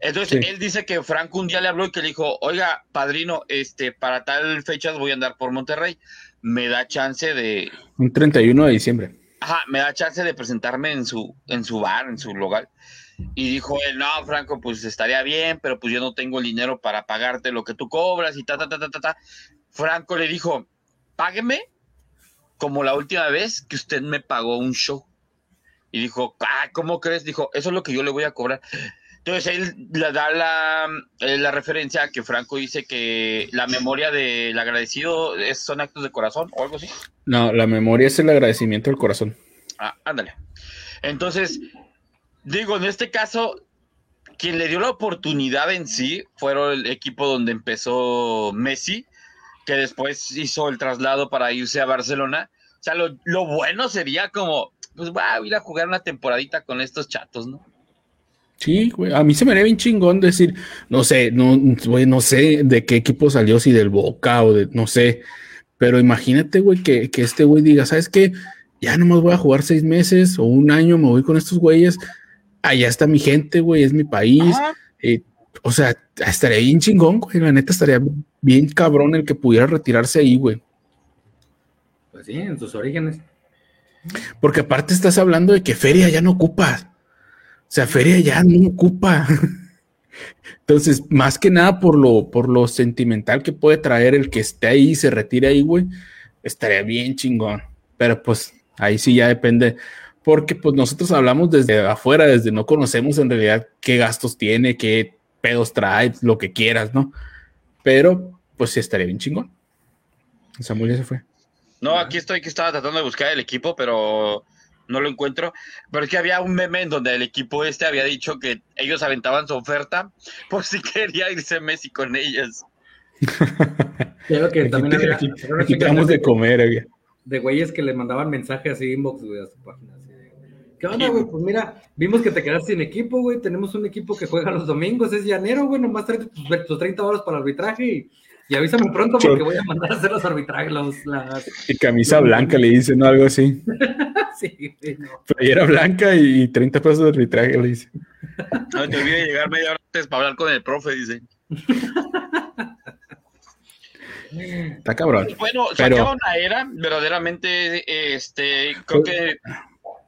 Entonces él dice que Franco un día le habló y que le dijo, oiga, padrino, este, para tal fecha voy a andar por Monterrey, me da chance de... Un 31 de diciembre. Ajá, me da chance de presentarme en su, en su bar, en su local. Y dijo él, no, Franco, pues estaría bien, pero pues yo no tengo el dinero para pagarte lo que tú cobras y ta, ta, ta, ta, ta, ta. Franco le dijo, págueme como la última vez que usted me pagó un show. Y dijo, ah, ¿cómo crees? Dijo, eso es lo que yo le voy a cobrar. Entonces él le da la, eh, la referencia que Franco dice que la memoria del agradecido es, son actos de corazón o algo así. No, la memoria es el agradecimiento del corazón. Ah, ándale. Entonces, digo, en este caso, quien le dio la oportunidad en sí fueron el equipo donde empezó Messi, que después hizo el traslado para irse a Barcelona. O sea, lo, lo bueno sería como, pues va a ir a jugar una temporadita con estos chatos, ¿no? Sí, güey, a mí se me haría bien chingón decir, no sé, no, güey, no sé de qué equipo salió, si del Boca o de, no sé, pero imagínate, güey, que, que este güey diga, ¿sabes qué? Ya nomás voy a jugar seis meses o un año, me voy con estos güeyes, allá está mi gente, güey, es mi país, eh, o sea, estaría bien chingón, güey, la neta estaría bien cabrón el que pudiera retirarse ahí, güey. Pues sí, en sus orígenes. Porque aparte estás hablando de que Feria ya no ocupa. O sea, Feria ya no ocupa. Entonces, más que nada por lo, por lo sentimental que puede traer el que esté ahí y se retire ahí, güey, estaría bien chingón. Pero pues ahí sí ya depende. Porque pues nosotros hablamos desde afuera, desde no conocemos en realidad qué gastos tiene, qué pedos trae, lo que quieras, ¿no? Pero pues sí estaría bien chingón. Samuel ya se fue. No, aquí estoy que estaba tratando de buscar el equipo, pero no lo encuentro. Pero es que había un meme en donde el equipo este había dicho que ellos aventaban su oferta por si quería irse Messi con ellos. Creo que también había. Quitamos de comer, güey. De güeyes que le mandaban mensajes así inbox, güey, a su página. Así de, ¿Qué onda, güey? Pues mira, vimos que te quedaste sin equipo, güey. Tenemos un equipo que juega los domingos, es llanero, güey. Nomás trae tus, tus 30 horas para arbitraje y y avísame pronto porque voy a mandar a hacer los arbitrajes. Los, las... Y camisa blanca le dicen, ¿no? Algo así. sí, sí, no. Playera blanca y 30 pesos de arbitraje, le dice. No te olvides llegar media hora antes para hablar con el profe, dice. Está cabrón. Bueno, se Pero- acaba una era, verdaderamente, este, creo que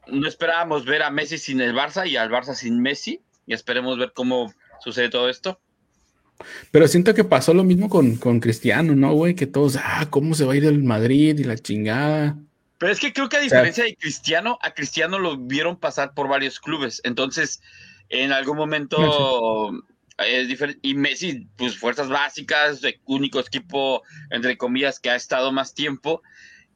no esperábamos ver a Messi sin el Barça y al Barça sin Messi. Y esperemos ver cómo sucede todo esto. Pero siento que pasó lo mismo con, con Cristiano, ¿no, güey? Que todos, ah, ¿cómo se va a ir del Madrid y la chingada? Pero es que creo que a diferencia de Cristiano, a Cristiano lo vieron pasar por varios clubes. Entonces, en algún momento es diferente. Y Messi, pues fuerzas básicas, el único equipo, entre comillas, que ha estado más tiempo.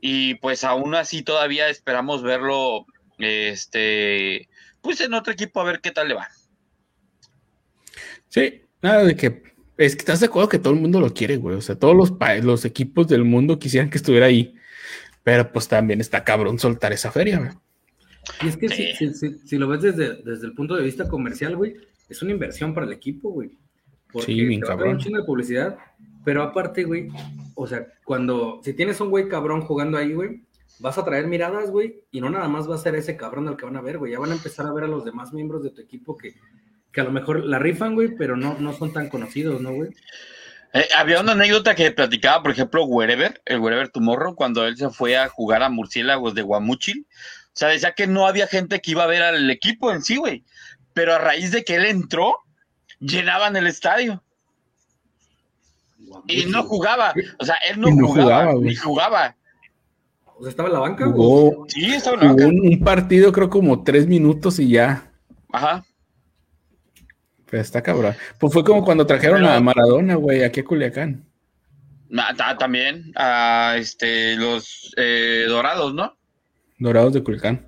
Y pues aún así todavía esperamos verlo, este, pues en otro equipo a ver qué tal le va. Sí, nada de que. Es que estás de acuerdo que todo el mundo lo quiere, güey. O sea, todos los, pa- los equipos del mundo quisieran que estuviera ahí. Pero pues también está cabrón soltar esa feria, güey. Y es que Sí. si, si- lo ves desde, desde el punto de vista comercial, güey, es una inversión para el equipo, güey. Porque Sí, bien te va a traer cabrón. un chingo de publicidad, pero aparte, güey, o sea, cuando, si tienes un güey cabrón jugando ahí, güey, vas a traer miradas, güey, y no nada más va a ser ese cabrón al que van a ver, güey, ya van a empezar a ver a los demás miembros de tu equipo que, que a lo mejor la rifan, güey, pero no, no son tan conocidos, ¿no, güey? Eh, había una anécdota que platicaba, por ejemplo, Wherever, el Wherever Tomorrow, cuando él se fue a jugar a Murciélagos de Guamúchil. O sea, decía que no había gente que iba a ver al equipo en sí, güey. Pero a raíz de que él entró, llenaban el estadio. Y no jugaba. O sea, él no, no jugaba, ni jugaba. O sea, estaba en la banca, güey. Sí, estaba en la banca. un, un partido, creo, como tres minutos y ya. Ajá. Pero está cabrón. Pues fue como cuando trajeron Pero- a Maradona, güey, aquí a Culiacán. Ah, ta- También a este, los eh, dorados, ¿no? Dorados de Culiacán.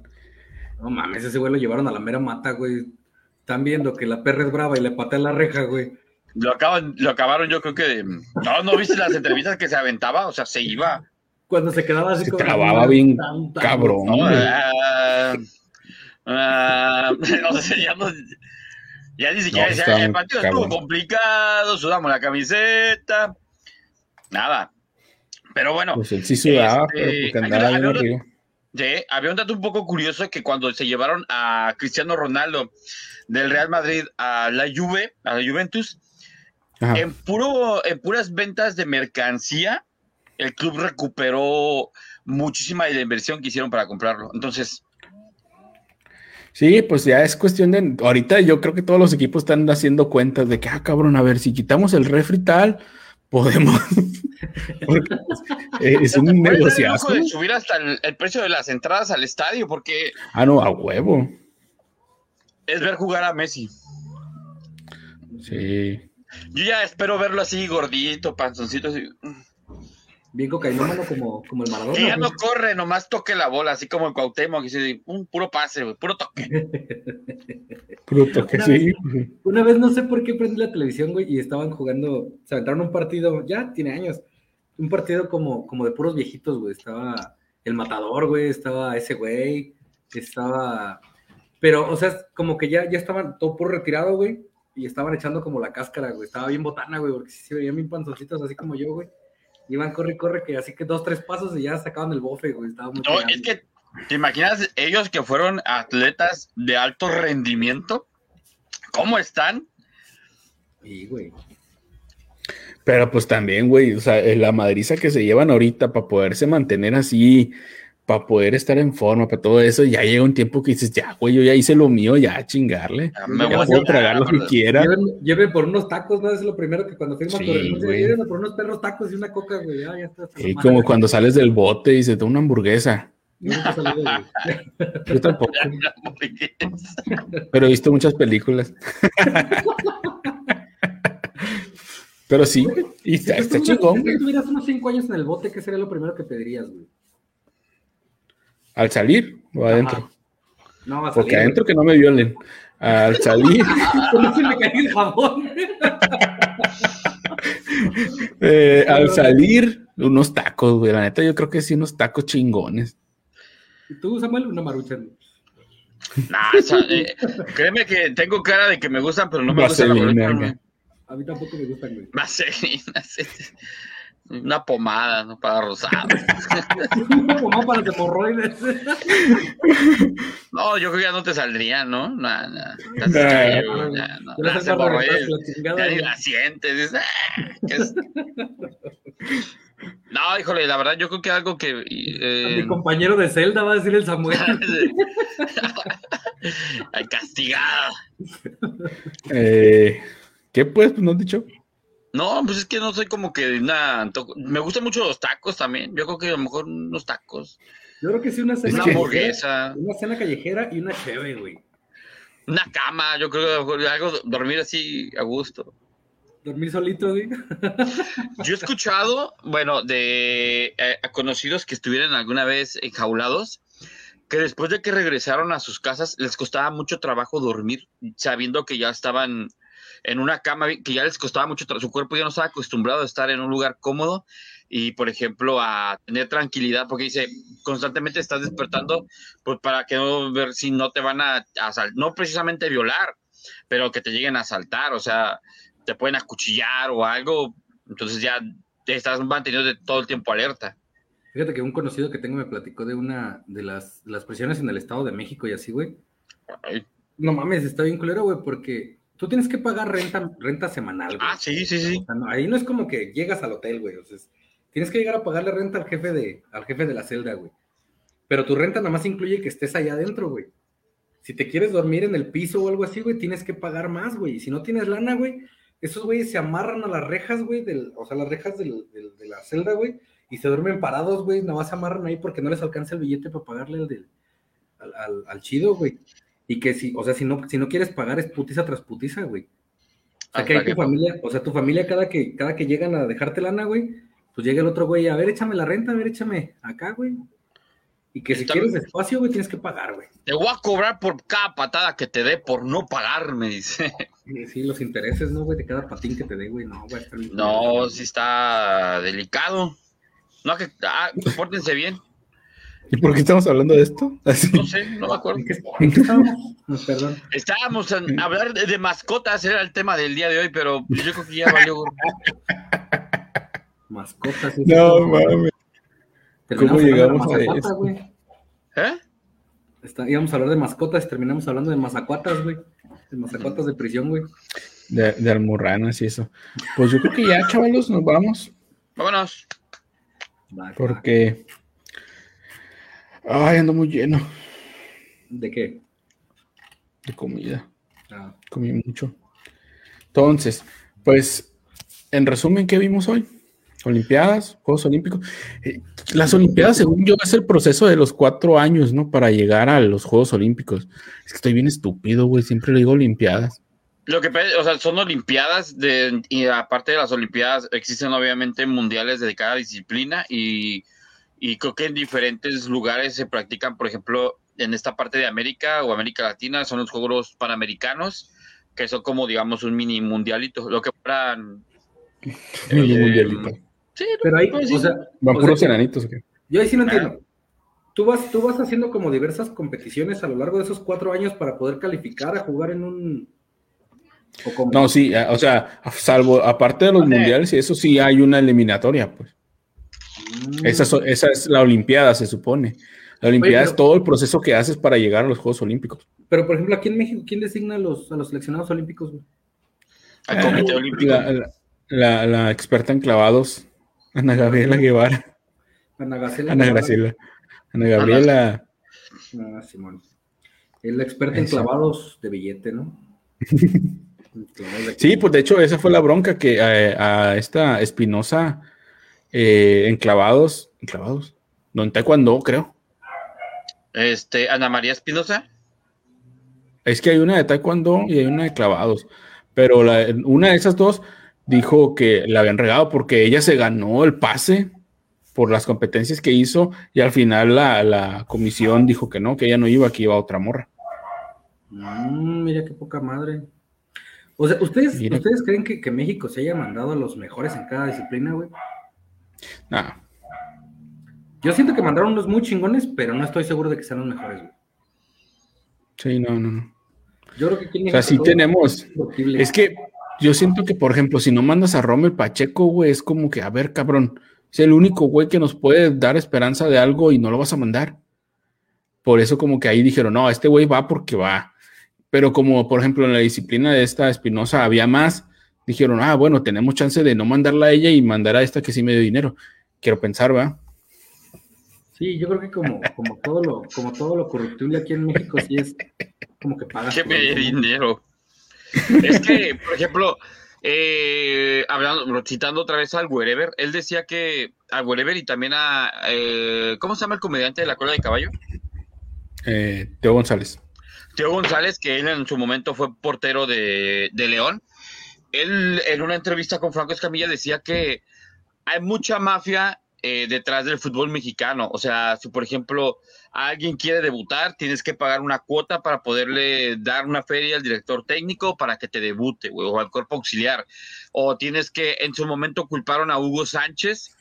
No mames, ese güey lo llevaron a la mera mata, güey. Están viendo que la perra es brava y le patea la reja, güey. Lo, acaban, lo acabaron, yo creo que. de- No, ¿no viste las entrevistas que se aventaba? O sea, se iba. Cuando se quedaba así Se como- trababa bien Tan, tan, cabrón. No, güey. ah, ah, no sé, ya, no- ya ni siquiera No, está el partido estuvo complicado, sudamos la camiseta, nada. Pero bueno, Pues él sí sudaba, Este, pero andaba una- arriba. Sí, había un dato un poco curioso que cuando se llevaron a Cristiano Ronaldo del Real Madrid a la Juve, a la Juventus, en puro, en puras ventas de mercancía, el club recuperó muchísima de la inversión que hicieron para comprarlo. Entonces. Sí, pues ya es cuestión de. Ahorita yo creo que todos los equipos están haciendo cuentas de que, ah, cabrón, a ver, si quitamos el refri tal, podemos. Es un negociazo. de subir hasta el, precio de las entradas al estadio, porque. Ah, no, a huevo. Es ver jugar a Messi. Sí. Yo ya espero verlo así gordito, panzoncito, así. Bien cocainómano como, como el Maradona. ya no corre, nomás toque la bola, así como el Cuauhtémoc, que dice, un puro pase, puro toque. puro toque, sí. una vez no sé por qué prendí la televisión, güey, y estaban jugando, se aventaron un partido, ya tiene años, un partido como, como de puros viejitos, güey. Estaba el matador, güey, estaba ese güey, estaba... Pero, o sea, como que ya, ya estaban todo puro retirado, güey, y estaban echando como la cáscara, güey. Estaba bien botana, güey, porque sí se veían bien panzoncitos, así como yo, güey. Iban corre, corre, que así que dos, tres pasos y ya sacaban el bofe, güey. Estaba muy no, es que, ¿te imaginas ellos que fueron atletas de alto rendimiento? ¿Cómo están? Sí, güey. Pero pues también, güey, o sea, la madriza que se llevan ahorita para poderse mantener así para poder estar en forma, para todo eso, ya llega un tiempo que dices, ya, güey, yo ya hice lo mío, ya chingarle. Ya, me voy a tragar lo que quiera. Lleve, por unos tacos, ¿no? Es lo primero que cuando firma sí, Llévenme por unos perros tacos y una coca, güey, ya, ya está. Y como cuando sales del bote y se da una hamburguesa. Yo tampoco. Pero he visto muchas películas. Pero sí, y está, está chingón. Si tuvieras unos 5 años en el bote, ¿qué sería lo primero que pedirías, güey? ¿Al salir o adentro? No, a salir. Porque adentro que no me violen. Al salir. no se me cae el jabón. eh, al salir, unos tacos, güey. La neta, yo creo que sí, unos tacos chingones. ¿Y tú, Samuel, una marucha? Nah, eh, créeme que tengo cara de que me gustan, pero no me gustan la A mí tampoco me gustan, güey. Vaselina, una pomada, ¿no? Para rosado. una pomada para hemorroides. no, yo creo que ya no te saldría, ¿no? No, no. Ya, no. Las hemorroides, ya ni la sientes. No, híjole, la verdad, yo creo que algo que. Eh... Mi compañero de celda va a decir el Samuel. Ay, castigado. Eh, ¿Qué pues? Pues no has dicho. No, pues es que no soy como que una... Me gustan mucho los tacos también. Yo creo que a lo mejor unos tacos. Yo creo que sí, una cena, una hamburguesa. Una cena callejera y una cheve, güey. Una cama, yo creo que algo, dormir así a gusto. Dormir solito, güey. Yo he escuchado, bueno, de eh, conocidos que estuvieran alguna vez enjaulados, que después de que regresaron a sus casas les costaba mucho trabajo dormir, sabiendo que ya estaban en una cama que ya les costaba mucho, su cuerpo ya no estaba acostumbrado a estar en un lugar cómodo y, por ejemplo, a tener tranquilidad, porque dice, constantemente estás despertando, pues para que no ver si no te van a, no precisamente violar, pero que te lleguen a asaltar, o sea, te pueden acuchillar o algo, entonces ya te estás manteniendo de todo el tiempo alerta. Fíjate que un conocido que tengo me platicó de una de las, las prisiones en el Estado de México y así, güey. No mames, está bien culero, güey, porque tú tienes que pagar renta, renta semanal. Ah, sí, sí, sí. ahí no es como que llegas al hotel, güey. O sea, tienes que llegar a pagarle renta al jefe de, al jefe de la celda, güey. Pero tu renta nada más incluye que estés allá adentro, güey. Si te quieres dormir en el piso o algo así, güey, tienes que pagar más, güey. Y si no tienes lana, güey, esos güeyes se amarran a las rejas, güey, o sea, las rejas de la celda, güey, y se duermen parados, güey, nada más se amarran ahí porque no les alcanza el billete para pagarle al, al, al chido, güey. Y que si, o sea, si no, si no quieres pagar es putiza tras putiza, güey. O sea, que hay tu familia, o sea, tu familia cada que, cada que llegan a dejarte lana, güey, pues llega el otro güey, a ver, échame la renta, a ver, échame acá, güey. Y que si quieres espacio, güey, tienes que pagar, güey. Te voy a cobrar por cada patada que te dé por no pagarme, dice. Sí, los intereses, ¿no, güey? De cada patín que te dé, güey. No, güey. No, sí está delicado. No, que, ah, pórtense bien. ¿Y por qué estamos hablando de esto? No sé, no me acuerdo. ¿En qué, estábamos? perdón. Estábamos en hablar de, mascotas, era el tema del día de hoy, pero yo creo que ya valió. mascotas. No, mames. ¿Cómo llegamos a eso? ¿Eh? Está, íbamos a hablar de mascotas, terminamos hablando de mazacuatas, güey. De mazacuatas de prisión, güey. De, de almorranas y eso. Pues yo creo que ya, chavalos, nos vamos. Vámonos. Porque. Ay, ando muy lleno ¿De qué? de comida. Ah, Comí mucho. Entonces, pues, en resumen, ¿qué vimos hoy? Olimpiadas, Juegos Olímpicos. Eh, las Olimpiadas, según yo, es el proceso de los cuatro años, ¿no? Para llegar a los Juegos Olímpicos. Es que estoy bien estúpido, güey. Siempre le digo Olimpiadas. Lo que pe- o sea, son olimpiadas de, y aparte de las olimpiadas existen obviamente mundiales de cada disciplina y, y creo que en diferentes lugares se practican, por ejemplo, en esta parte de América o América Latina son los Juegos Panamericanos, que son como digamos un mini mundialito, lo que fueran... El eh, mundialito. sí, Pero ahí, pues sí. o sea, Van o puros sea, enanitos. ¿o qué? yo ahí sí no entiendo. Tú vas, tú vas haciendo como diversas competiciones a lo largo de esos cuatro años para poder calificar a jugar en un. No, sí, a- o sea, salvo, aparte de los Ok. mundiales, y eso sí hay una eliminatoria, pues. Mm. Esa, so- esa es la Olimpiada, se supone. La Olimpiada pero- es todo el proceso que haces para llegar a los Juegos Olímpicos. Pero, por ejemplo, aquí en México, ¿quién designa a los, a los seleccionados olímpicos? güey? al Comité Eh, Olímpico. La, la- la- la experta en clavados, Ana Gabriela Guevara. Ana Gacela. Ana Graciela. Ana Gabriela. Ah, Simón. Es la experta en clavados de billete, ¿no? Sí, pues de hecho, esa fue la bronca que eh, a esta Espinosa eh, en clavados, en clavados, no en taekwondo, creo. Este, Ana María Espinosa. Es que hay una de taekwondo y hay una de clavados, pero la- una de esas dos dijo que la habían regado porque ella se ganó el pase por las competencias que hizo y al final la, la comisión dijo que no, que ella no iba, que iba otra morra. Mm, mira qué poca madre. O sea, ¿ustedes, Mira. ¿ustedes creen que, que México se haya mandado a los mejores en cada disciplina, güey? Nah, Yo siento que mandaron unos muy chingones, pero no estoy seguro de que sean los mejores, güey. sí, no, no, no. Yo creo que O sea, sí tenemos. Es que yo siento que, por ejemplo, si no mandas a Rommel Pacheco, güey, es como que, a ver, cabrón, es el único güey que nos puede dar esperanza de algo y no lo vas a mandar. Por eso como que ahí dijeron, no, este güey va porque va. Pero como, por ejemplo, en la disciplina de esta Espinosa había más, dijeron, ah, bueno, tenemos chance de no mandarla a ella y mandar a esta que sí me dio dinero. Quiero pensar, ¿va? Sí, yo creo que como, como todo lo, como todo lo corruptible aquí en México, sí es como que pagas. que me dé dinero. Es que, por ejemplo, eh, hablando, citando otra vez al Wherever, él decía que a Wherever y también a, eh, ¿cómo se llama el comediante de la cola de caballo? Eh, Teo González. Teo González, que él en su momento fue portero de, de León. Él en una entrevista con Franco Escamilla decía que hay mucha mafia eh, detrás del fútbol mexicano. O sea, si por ejemplo alguien quiere debutar, tienes que pagar una cuota para poderle dar una feria al director técnico para que te debute, o al cuerpo auxiliar. O tienes que, en su momento culparon a Hugo Sánchez,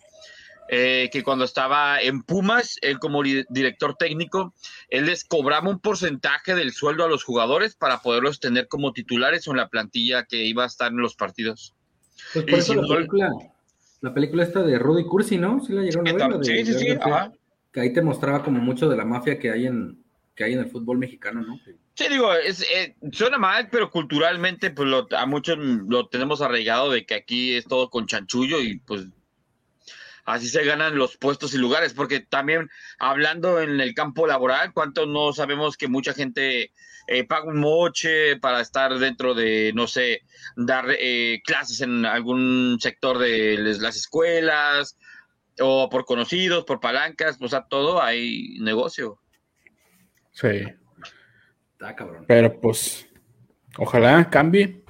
eh, que cuando estaba en Pumas, él como director técnico, él les cobraba un porcentaje del sueldo a los jugadores para poderlos tener como titulares o en la plantilla que iba a estar en los partidos. Pues Y por eso si la no- película, la película esta de Rudy Cursi, ¿no? Sí la llegaron a ver. Sí, sí, sí, ajá. Que ahí te mostraba como mucho de la mafia que hay en, que hay en el fútbol mexicano, ¿no? Que- Sí, digo, es, eh, suena mal, pero culturalmente, pues lo- a muchos lo tenemos arraigado de que aquí es todo con chanchullo y pues así se ganan los puestos y lugares, porque también hablando en el campo laboral, cuánto no sabemos que mucha gente eh, paga un moche para estar dentro de, no sé, dar eh, clases en algún sector de las escuelas o por conocidos, por palancas, o sea, todo hay negocio. Sí. Está cabrón. Pero pues, ojalá cambie.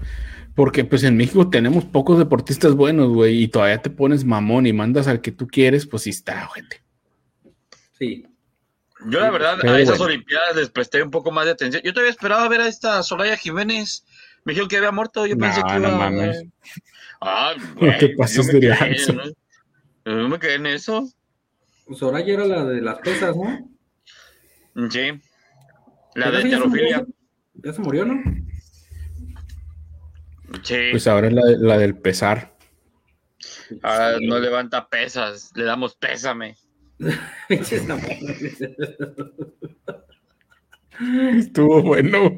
Porque pues en México tenemos pocos deportistas buenos, güey, y todavía te pones mamón y mandas al que tú quieres, pues sí está, gente. Sí. Yo la verdad Pero a esas bueno. Olimpiadas les presté un poco más de atención. Yo todavía esperaba ver a esta Soraya Jiménez. Me dijeron que había muerto. Yo No, pensé que no iba. mames. Ah, güey, yo me de lanza. ¿no? Me quedé en eso. Soraya era la de las pesas, ¿no? Sí. La Pero de heterofilia. Ya se murió, ¿no? Sí. Pues ahora es la, la del pesar. No levanta pesas. Le damos pésame. Estuvo bueno.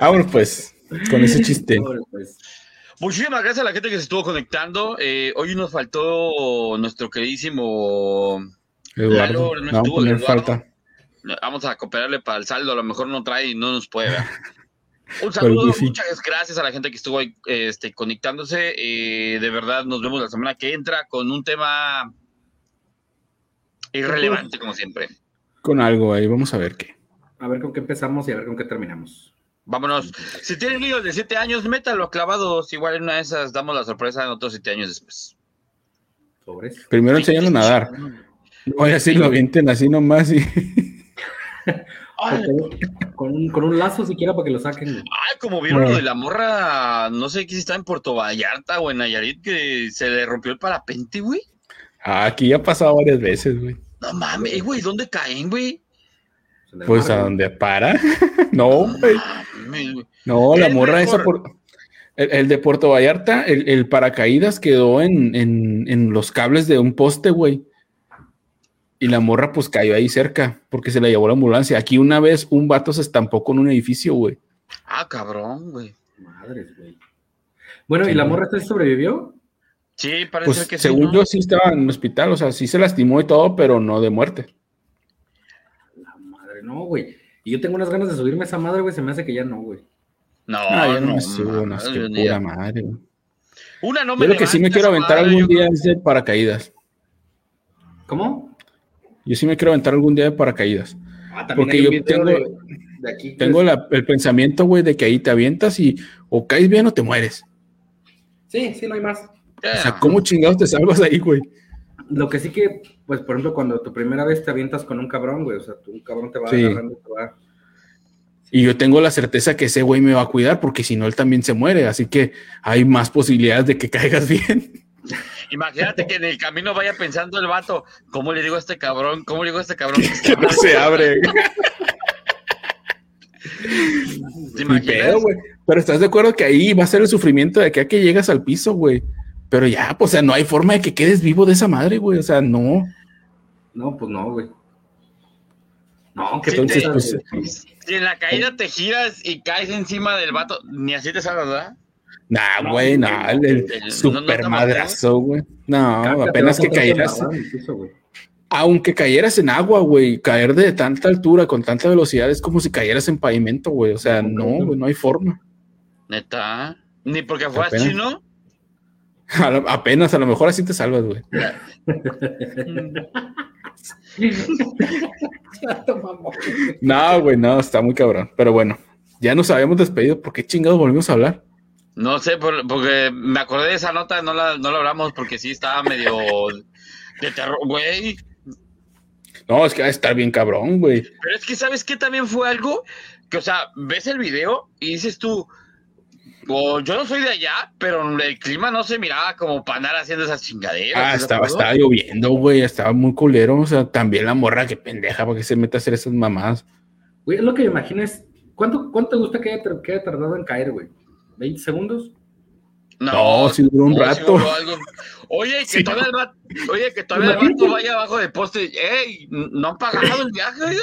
Vámonos pues, con ese chiste. Pues. Muchísimas gracias a la gente que se estuvo conectando. Eh, hoy nos faltó nuestro queridísimo Eduardo, Lalo, no vamos a estuvo, poner Eduardo. falta. Vamos a cooperarle para el saldo. A lo mejor no trae y no nos puede ver. Un saludo, wifi. muchas gracias a la gente que estuvo ahí este, conectándose. Eh, de verdad, nos vemos la semana que entra con un tema irrelevante, como siempre. Con algo ahí, vamos a ver qué. A ver con qué empezamos y a ver con qué terminamos. Vámonos. Si tienen niños de 7 años, métalo a clavados. Igual en una de esas damos la sorpresa en otros 7 años después. Sobres. Primero enséñalo a nadar. No vaya así lo avienten así nomás y. Con un, con un lazo siquiera para que lo saquen. güey. ay, como vieron Bueno. lo de la morra, no sé si está en Puerto Vallarta o en Nayarit, que se le rompió el parapente, güey. Ah, Aquí ya ha pasado varias veces, güey. No mames, eh, güey, ¿dónde caen, güey? Pues a donde para. no, güey. Mames, güey. No, la Es morra mejor. esa por. El, el de Puerto Vallarta, el, el paracaídas quedó en, en, en los cables de un poste, güey. Y la morra pues cayó ahí cerca porque se la llevó la ambulancia. Aquí una vez un vato se estampó con un edificio, güey. Ah, cabrón, güey. Madres, güey. Bueno, Sí, ¿y la morra esta sobrevivió? Sí, parece Pues que sí. según ¿no? yo sí estaba en el hospital, o sea, sí se lastimó y todo, pero no de muerte. La madre, no, güey. Y yo tengo unas ganas de subirme a esa madre, güey. Se me hace que ya no, güey. No, Ah, yo no, no, me subo, no, es que pura madre. güey. Una no me Yo lo que sí me quiero aventar madre, algún día creo- es de paracaídas. ¿Cómo? Yo sí me quiero aventar algún día de paracaídas. Ah, Porque hay un yo tengo- de, de aquí. que Tengo es- la- el pensamiento, güey, de que ahí te avientas y o caes bien o te mueres. Sí, sí, no hay más. O sea, ¿cómo chingados te salvas ahí, güey? Lo que sí que, pues, por ejemplo, cuando tu primera vez te avientas con un cabrón, güey, o sea, tu un cabrón te va Sí. agarrando, te va... Y yo tengo la certeza que ese güey me va a cuidar porque si no, él también se muere. Así que hay más posibilidades de que caigas bien. Imagínate que en el camino vaya pensando el vato, ¿cómo le digo a este cabrón? ¿Cómo le digo a este cabrón? que no se abre. ¿Te imaginas? pedo, güey. Pero estás de acuerdo que ahí va a ser el sufrimiento de que a que llegas al piso, güey. Pero ya, pues, o sea, no hay forma de que quedes vivo de esa madre, güey. O sea, no. No, pues no, güey. No, que Sí, Entonces, te- pues, Si en la caída te giras y caes encima del vato, ni así te salvas, ¿verdad? Nah, No, güey, nah, el, el no, no super madrazo, güey. No, apenas que cayeras. Aunque cayeras en agua, güey, caer de tanta altura, con tanta velocidad, es como si cayeras en pavimento, güey. O sea, no, güey, no hay forma. Neta. Ni porque fueras Apenas. chino. A apenas, a lo mejor así te salvas, güey. No, güey, no, está muy cabrón. Pero bueno, ya nos habíamos despedido. ¿Por qué chingados volvimos a hablar? No sé, por- porque me acordé de esa nota, no la, no la hablamos porque sí estaba medio de terror, güey. No, es que va a estar bien cabrón, güey. Pero es que, ¿sabes qué? También fue algo que, o sea, ves el video y dices tú, o yo no soy de allá, pero el clima no se miraba como para andar haciendo esas chingaderas. Ah, ¿estás de estaba, estaba lloviendo, güey. Estaba muy culero. O sea, también la morra, que pendeja, ¿para qué se mete a hacer esas mamadas? Güey, es lo que me imagino es, ¿cuánto, cuánto te gusta que haya, que haya tardado en caer, güey? ¿20 segundos? No, sí duró un no, rato. duró. Oye, que Sí. todavía el vato, oye, que todavía el vato vaya abajo del poste. ¡Ey! ¿No han pagado el viaje, oiga?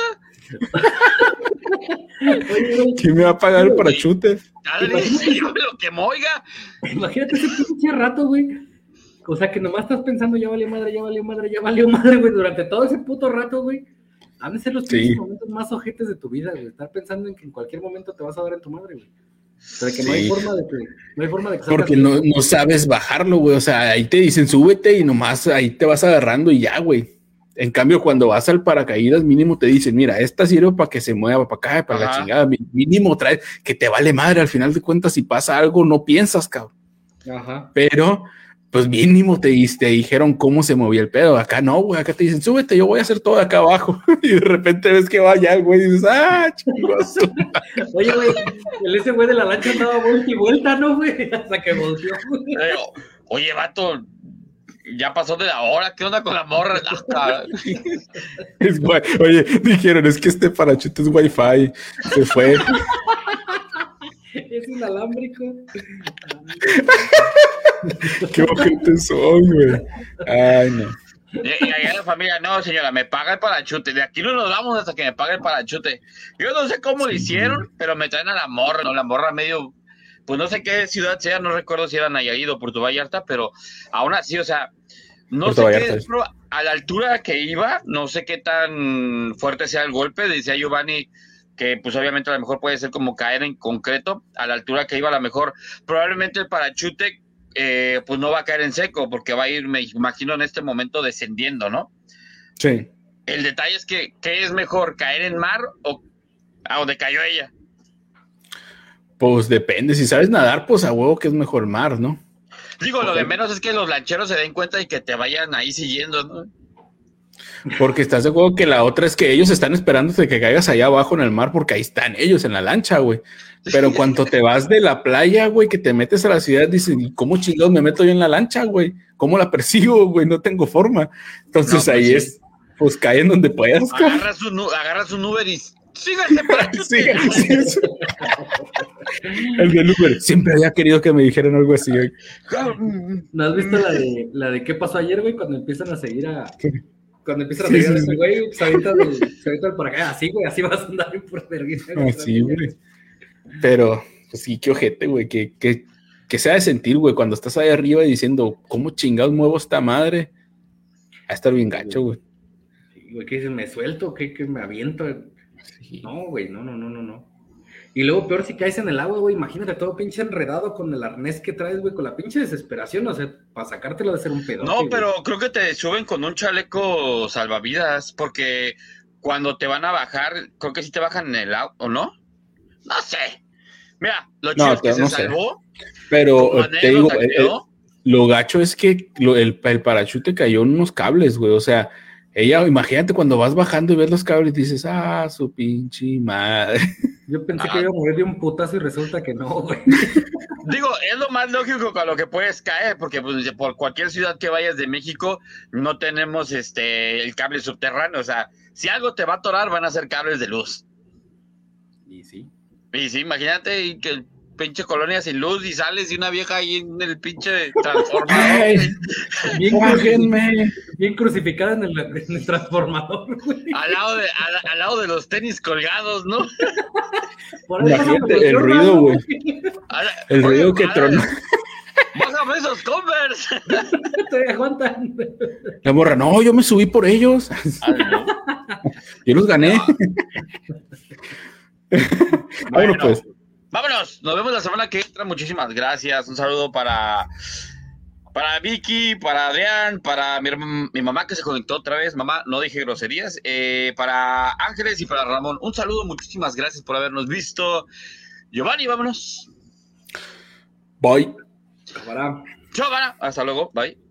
¿Quién me va a pagar el parachute? Dale, yo me lo quemó, oiga. imagínate ese pinche rato, güey. O sea, que nomás estás pensando, ya valió madre, ya valió madre, ya valió madre, güey, durante todo ese puto rato, güey. Han de ser los Sí. momentos más ojetes de tu vida, güey. Estar pensando en que en cualquier momento te vas a dar en tu madre, güey. O sea, que no hay Sí. forma de que, no hay forma de que Porque no, no sabes bajarlo, güey. O sea, ahí te dicen súbete y nomás ahí te vas agarrando y ya, güey. En cambio, cuando vas al paracaídas, mínimo te dicen, mira, esta sirve para que se mueva para acá, para la Ajá. chingada. Mi- Mínimo trae que te vale madre. Al final de cuentas, si pasa algo, no piensas, cabrón. Ajá. Pero, pues mínimo te, dijeron cómo se movía el pedo. Acá no, güey. Acá te dicen, súbete, yo voy a hacer todo de acá abajo. y de repente ves que va allá el güey y dices, ah, chingos. Oye, güey, el ese güey de la lancha andaba vuelta y vuelta, ¿no, güey? Hasta que güey. Eh, Oye, vato, ya pasó de la hora. ¿Qué onda con la morra? Ah. Es guay. Oye, dijeron, es que este parachute es wifi. Se fue. Es inalámbrico. Qué ojete son, güey. Ay, no. Y, allá la familia, no, señora, me paga el parachute. De aquí no nos vamos hasta que me pague el parachute. Yo no sé cómo lo hicieron, pero me traen a la morra, ¿no? La morra medio, pues no sé qué ciudad sea, no recuerdo si era Nayarit o Puerto Vallarta, pero aún así, o sea, no sé qué, pero a la altura que iba, no sé qué tan fuerte sea el golpe, decía Giovanni que pues obviamente a lo mejor puede ser como caer en concreto, a la altura que iba a lo mejor, probablemente el parachute eh, pues no va a caer en seco porque va a ir, me imagino, en este momento descendiendo, ¿no? Sí. El detalle es que, ¿qué es mejor, caer en mar o a donde cayó ella? Pues depende, si sabes nadar, pues a huevo que es mejor mar, ¿no? Digo, lo de menos es que los lancheros se den cuenta y que te vayan ahí siguiendo, ¿no? Porque estás de acuerdo que la otra es que ellos están esperando que caigas allá abajo en el mar porque ahí están ellos en la lancha, güey. Pero cuando te vas de la playa, güey, que te metes a la ciudad, dices, ¿cómo chingados me meto yo en la lancha, güey? ¿Cómo la persigo, güey? No tengo forma. Entonces pues ahí es, pues cae en donde puedas. Agarras un, agarras un Uber y síganse para El del Uber. Siempre había querido que me dijeran algo así, güey. ¿No has visto la de, la de qué pasó ayer, güey? Cuando empiezan a seguir a, cuando empiezas a pegar a ese güey, se avienta del, por acá, así, güey, así vas a andar por vergüenza. Así, güey. Pero, pues sí, qué ojete, güey, que, que, que se ha de sentir, güey, cuando estás ahí arriba diciendo, ¿cómo chingados muevo esta madre? A estar bien gacho, güey. Sí, güey, ¿qué dices? ¿Me suelto? ¿Qué, qué me aviento? No, güey, no, no, no, no, no. Y luego, peor si caes en el agua, güey, imagínate todo pinche enredado con el arnés que traes, güey, con la pinche desesperación, o sea, para sacártelo de ser un pedo. No, pero creo que te suben con un chaleco salvavidas, porque cuando te van a bajar, creo que sí te bajan en el agua, ¿o no? No sé. Mira, lo chido es que se salvó. Pero te digo, lo gacho es que el, el parachute cayó en unos cables, güey, o sea, ella, imagínate cuando vas bajando y ves los cables y dices, ah, su pinche madre. Yo pensé que iba a morir de un putazo y resulta que no, güey. Digo, es lo más lógico con lo que puedes caer, porque pues, por cualquier ciudad que vayas de México no tenemos este el cable subterráneo. O sea, si algo te va a atorar, van a ser cables de luz. Y sí. Y sí, imagínate que pinche colonia sin luz y sales y una vieja ahí en el pinche transformador. bien, bien crucificada en el, transformador, Al lado, de, al, lado de los tenis colgados, ¿no? el ruido, güey. El ruido que tronó. Bájame esos Converse. Te aguantan. La morra, no, yo me subí por ellos. Yo los gané. bueno, pues. Vámonos, nos vemos la semana que entra. Muchísimas gracias. Un saludo para, para Vicky, para Adrián, para mi, mamá que se conectó otra vez. Mamá, no dije groserías. Eh, para Ángeles y para Ramón. Un saludo, muchísimas gracias por habernos visto. Giovanni, vámonos. Bye. Chau, Hasta luego. Bye.